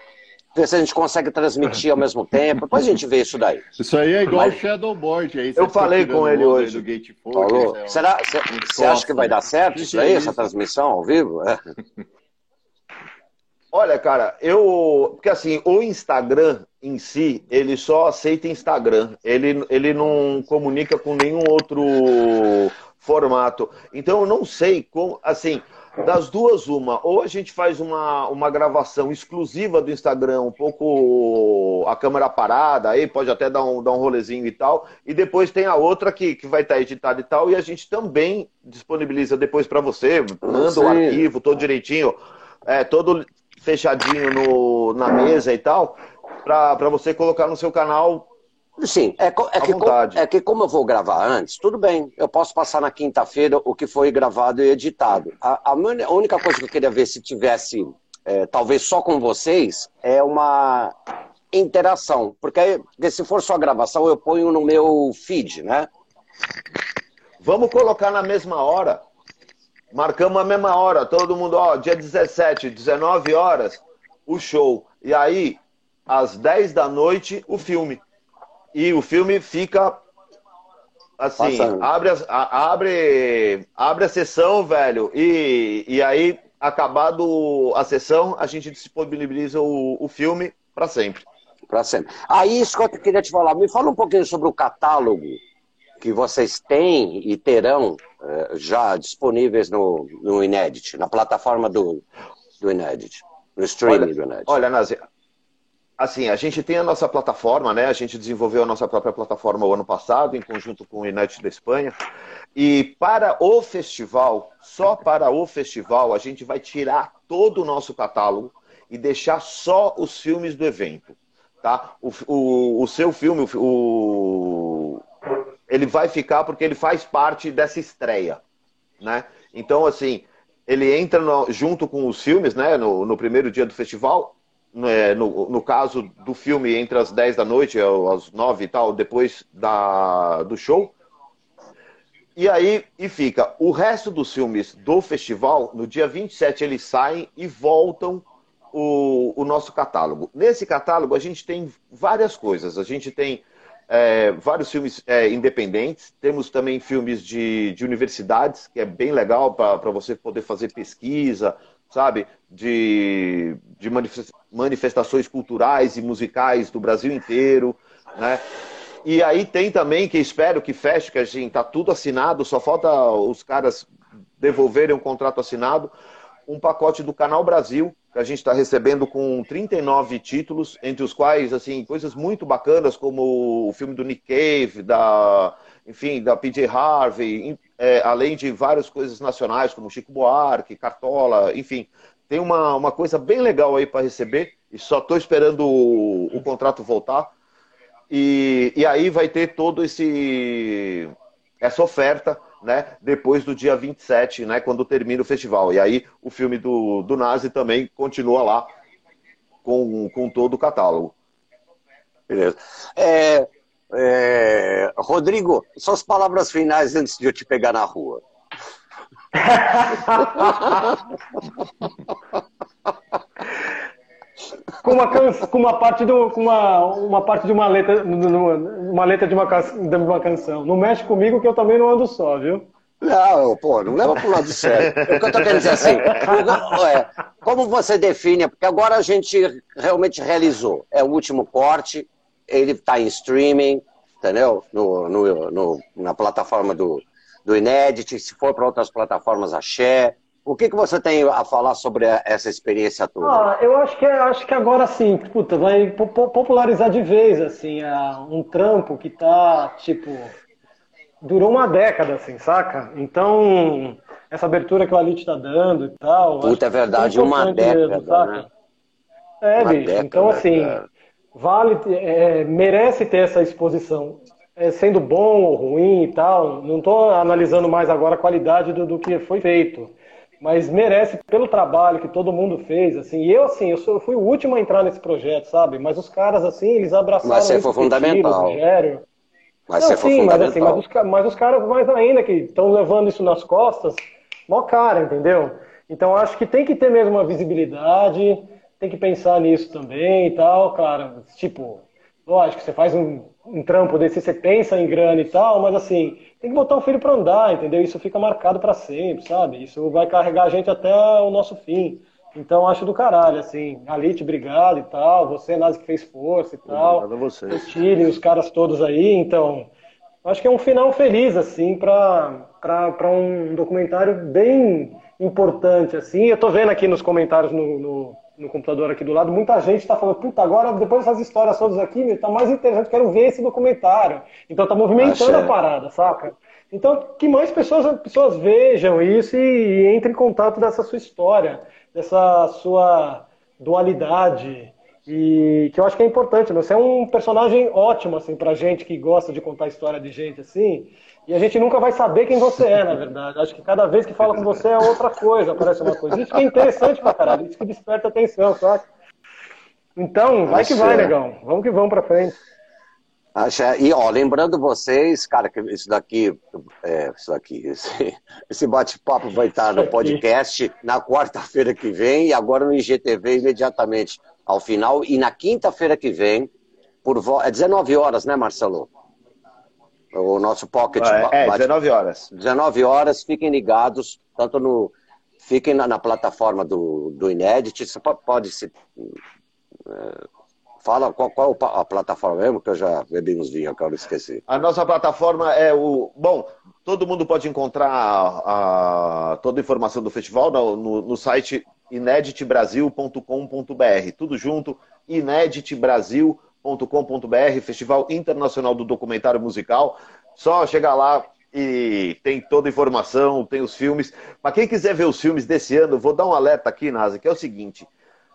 Ver se a gente consegue transmitir ao mesmo tempo. Depois a gente vê isso daí. Isso aí é igual Mas... Shadowboard. Aí eu falei com ele hoje. Do Falou. É Será? Você acha que vai dar certo isso aí, essa transmissão ao vivo? É. [LAUGHS] Olha, cara, eu. Porque assim, o Instagram em si, ele só aceita Instagram. Ele, ele não comunica com nenhum outro formato. Então eu não sei como. Assim, das duas, uma. Ou a gente faz uma, uma gravação exclusiva do Instagram, um pouco a câmera parada, aí pode até dar um, dar um rolezinho e tal. E depois tem a outra que, que vai estar editada e tal. E a gente também disponibiliza depois para você, manda o arquivo todo direitinho. É, todo fechadinho no, na mesa e tal, para você colocar no seu canal. Sim, é, é que, é que como eu vou gravar antes, tudo bem, eu posso passar na quinta-feira o que foi gravado e editado. A, a, única coisa que eu queria ver se tivesse, é, talvez só com vocês, é uma interação. Porque, porque se for só gravação, eu ponho no meu feed, né? Vamos colocar na mesma hora. Marcamos a mesma hora, todo mundo, ó, dia 17, 19 horas, o show. E aí, às 10 da noite, o filme. E o filme fica assim, abre a, abre, abre a sessão, velho, e, e aí, acabado a sessão, a gente disponibiliza o, o filme para sempre. Para sempre. Aí, Scott, eu queria te falar, me fala um pouquinho sobre o catálogo que vocês têm e terão já disponíveis no, no Inedit, na plataforma do, do Inedit, no streaming olha, do Inedit. Olha, Nazi, assim, a gente tem a nossa plataforma, né? A gente desenvolveu a nossa própria plataforma o ano passado, em conjunto com o Inedit da Espanha. E para o festival, só para o festival, a gente vai tirar todo o nosso catálogo e deixar só os filmes do evento. Tá? O, o, o seu filme, o, ele vai ficar porque ele faz parte dessa estreia, né? Então, assim, ele entra no, junto com os filmes, né? No, no primeiro dia do festival, né? no, no, caso do filme entre as 10 da noite às 9 e tal, depois da, do show. E aí, e fica. O resto dos filmes do festival, no dia 27, eles saem e voltam o, o nosso catálogo. Nesse catálogo, a gente tem várias coisas. A gente tem é, vários filmes é, independentes, temos também filmes de, de universidades, que é bem legal para você poder fazer pesquisa, sabe, de, de manifestações culturais e musicais do Brasil inteiro, né? E aí tem também, que espero que feche, que a gente tá tudo assinado, só falta os caras devolverem o contrato assinado, um pacote do Canal Brasil, que a gente está recebendo com 39 títulos, entre os quais, assim, coisas muito bacanas, como o filme do Nick Cave, da, enfim, da PJ Harvey, é, além de várias coisas nacionais, como Chico Buarque, Cartola, enfim. Tem uma, uma coisa bem legal aí para receber, e só estou esperando o, o, contrato voltar. E, e aí vai ter todo esse essa oferta né, depois do dia 27, né, quando termina o festival. E aí o filme do, do Nazi também continua lá com, com todo o catálogo. Beleza. É, é, Rodrigo, suas palavras finais antes de eu te pegar na rua. [LAUGHS] com uma, com uma parte do, com uma, uma parte de uma letra, uma letra de uma, de uma canção. Não mexe comigo que eu também não ando só, viu? Não, pô, não leva pro lado sério. o que eu tô querendo dizer assim, é, como você define, porque agora a gente realmente realizou, é o último corte, ele está em streaming, entendeu? No, no, no, na plataforma do, do Inedit, se for para outras plataformas, a Share, o que, que você tem a falar sobre essa experiência toda? Ah, eu acho que, acho que agora sim, puta, vai popularizar de vez, assim, um trampo que tá, tipo, durou uma década, assim, saca? Então, essa abertura que o Alit tá dando e tal. Puta, é verdade, uma década, mesmo, né? É, bicho. Década, então, assim, vale, é, merece ter essa exposição. É, sendo bom ou ruim e tal, não estou analisando mais agora a qualidade do, do, que foi feito, mas merece pelo trabalho que todo mundo fez, assim. E eu, assim, eu, sou, eu fui o último a entrar nesse projeto, sabe? Mas os caras, assim, eles abraçaram mas você foi fundamental. Rogério. Mas não, sim, mas, assim, mas, os, mas os caras mais ainda que estão levando isso nas costas, mó cara, entendeu? Então acho que tem que ter mesmo uma visibilidade, tem que pensar nisso também e tal, cara. Tipo, lógico, você faz um, um trampo desse, você pensa em grana e tal, mas assim, tem que botar o filho para andar, entendeu? Isso fica marcado para sempre, sabe? Isso vai carregar a gente até o nosso fim. Então acho do caralho, assim, Alite, obrigado e tal, você, Nazi, que fez força e tal. Obrigado a você. O Chile, os caras todos aí, então. Acho que é um final feliz, assim, para um documentário bem importante, assim. Eu tô vendo aqui nos comentários no, no, no computador aqui do lado, muita gente está falando, puta, agora, depois dessas histórias todas aqui, tá mais interessante, quero ver esse documentário. Então tá movimentando a parada, saca? Então, que mais pessoas, pessoas vejam isso e, e entrem em contato dessa sua história, dessa sua dualidade, e que eu acho que é importante. Né? Você é um personagem ótimo, assim, pra gente que gosta de contar história de gente, assim, e a gente nunca vai saber quem você é, na [LAUGHS] verdade. Acho que cada vez que fala com você é outra coisa, parece uma coisa. Isso que é interessante pra caralho, isso que desperta atenção, sabe? Então, vai que vai, negão. Vamos que vamos pra frente. Acha, e ó, lembrando vocês, cara, que isso daqui, é, isso daqui, esse, [LAUGHS] esse bate-papo vai estar no podcast na quarta-feira que vem e agora no IGTV imediatamente ao final. E na quinta-feira que vem, por é 19 horas, né, Marcelo? O nosso pocket. É, é 19 horas. 19 horas, fiquem ligados, tanto no. Fiquem na, na plataforma do, do Inedit. Você pode, pode se. É, fala qual, qual a plataforma mesmo, que eu já bebi uns vinhos, que eu esqueci. A nossa plataforma é o. Bom, todo mundo pode encontrar a, a, toda a informação do festival no, no, no site ineditbrasil.com.br. Tudo junto, ineditbrasil.com.br festival.com.br, Festival Internacional do Documentário Musical. Só chegar lá e tem toda a informação, tem os filmes. Para quem quiser ver os filmes desse ano, vou dar um alerta aqui, Nasa, que é o seguinte: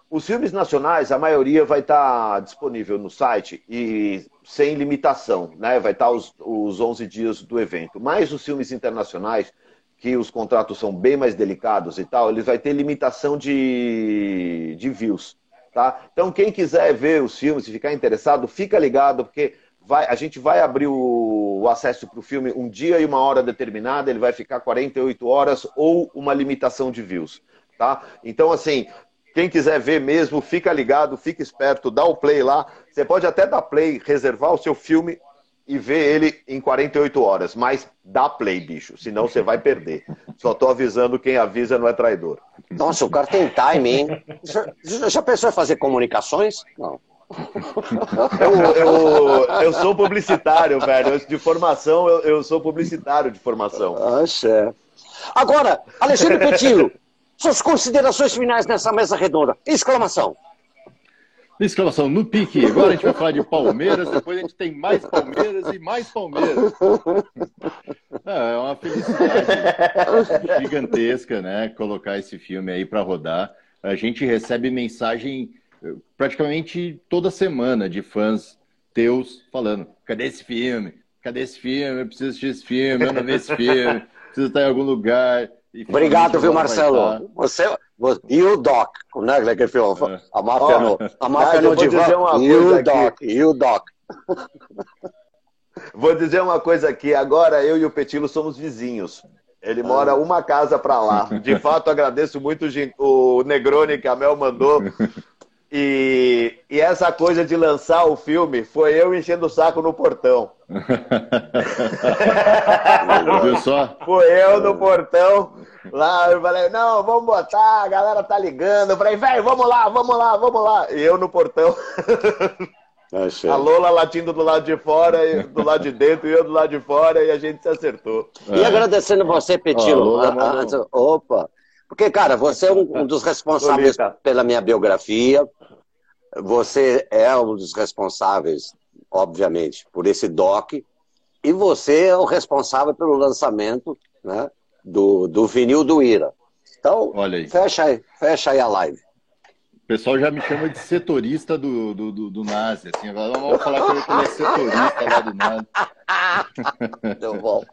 os filmes nacionais, a maioria vai estar disponível no site e sem limitação, né? Vai estar os, os 11 dias do evento. Mas os filmes internacionais, que os contratos são bem mais delicados e tal, eles vai ter limitação de, de views. Tá? Então, quem quiser ver os filmes e ficar interessado, fica ligado, porque vai, a gente vai abrir o, o acesso para o filme um dia e uma hora determinada, ele vai ficar 48 horas ou uma limitação de views. Tá? Então, assim, quem quiser ver mesmo, fica ligado, fica esperto, dá o play lá. Você pode até dar play, reservar o seu filme e ver ele em 48 horas. Mas dá play, bicho, senão você vai perder. Só tô avisando, quem avisa não é traidor. Nossa, o cara tem time, hein? Já, já pensou em fazer comunicações? Não. Eu, eu, eu, sou publicitário, velho. De formação, eu, eu sou publicitário de formação. Ah, Agora, Alexandre Petilo, suas considerações finais nessa mesa redonda. Exclamação. Exclamação, no pique. Agora a gente vai falar de Palmeiras, depois a gente tem mais Palmeiras e mais Palmeiras. É, é uma felicidade gigantesca, né? Colocar esse filme aí para rodar. A gente recebe mensagem eh, praticamente toda semana de fãs teus falando: cadê esse filme? Cadê esse filme? Eu preciso assistir esse filme, eu não vi esse filme, preciso estar em algum lugar. Obrigado, viu, Marcelo? Você, e o Doc, né? Aquele filme, é. a máfia no, a máfia no divã. E o Doc, e o Doc. Vou dizer uma coisa aqui. Agora eu e o Petilo somos vizinhos. Ele ah. mora uma casa para lá. De fato, agradeço muito o Negroni que a Mel mandou. [LAUGHS] E, e, essa coisa de lançar o filme foi eu enchendo o saco no portão. [LAUGHS] Viu só? Foi eu no portão. Lá eu falei, não, vamos botar, a galera tá ligando. Eu falei, velho, vamos lá, vamos lá, vamos lá. E eu no portão. [LAUGHS] Achei. A Lola latindo do lado de fora, e do lado de dentro, e eu do lado de fora, e a gente se acertou. E é. agradecendo você, Petilo. Ah, opa! Porque, cara, você é um, um dos responsáveis pela minha biografia. Você é um dos responsáveis, obviamente, por esse doc. E você é o responsável pelo lançamento né, do, do vinil do Ira. Então, fecha aí, fecha aí a live. pessoal já me chama de setorista do, do, do, do Nazi. Assim, agora vamos falar que ele é setorista lá do Nazi. [LAUGHS] Deu bom.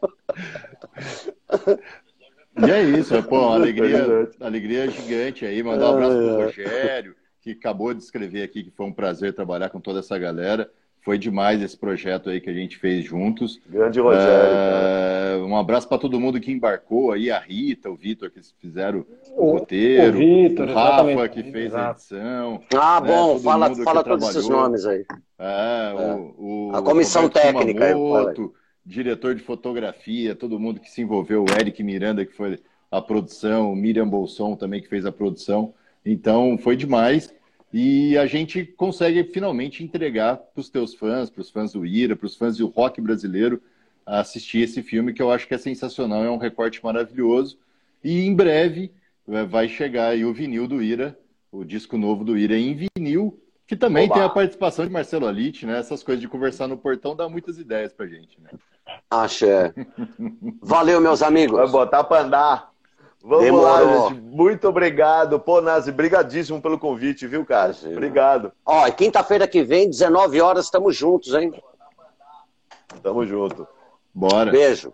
E é isso, é, pô, alegria, alegria gigante aí. Mandar um abraço pro Rogério, que acabou de escrever aqui que foi um prazer trabalhar com toda essa galera. Foi demais esse projeto aí que a gente fez juntos. Grande Rogério. É, um abraço para todo mundo que embarcou aí, a Rita, o Vitor que fizeram o, o roteiro, o, Victor, o Rafa exatamente. que fez Exato. a edição. Ah, né, bom, fala, fala todos esses nomes aí. É, é. O, a comissão Roberto técnica. Kumamoto, diretor de fotografia, todo mundo que se envolveu, o Eric Miranda que foi a produção, o Miriam Bolson também que fez a produção. Então foi demais. E a gente consegue finalmente entregar para os teus fãs, para os fãs do Ira, para os fãs do rock brasileiro, assistir esse filme que eu acho que é sensacional, é um recorte maravilhoso. E em breve é, vai chegar aí o vinil do Ira, o disco novo do Ira em vinil, que também Oba. tem a participação de Marcelo Alite, né? Essas coisas de conversar no portão dá muitas ideias pra gente, né? Axé. Valeu, meus amigos. Vai botar pra andar. Vamos Demorou. lá, gente. Muito obrigado. Pô, Nazi, brigadíssimo pelo convite, viu, cara? Sim. Obrigado. Ó, quinta-feira que vem, 19 horas, estamos juntos, hein? Tamo junto. Bora. Beijo.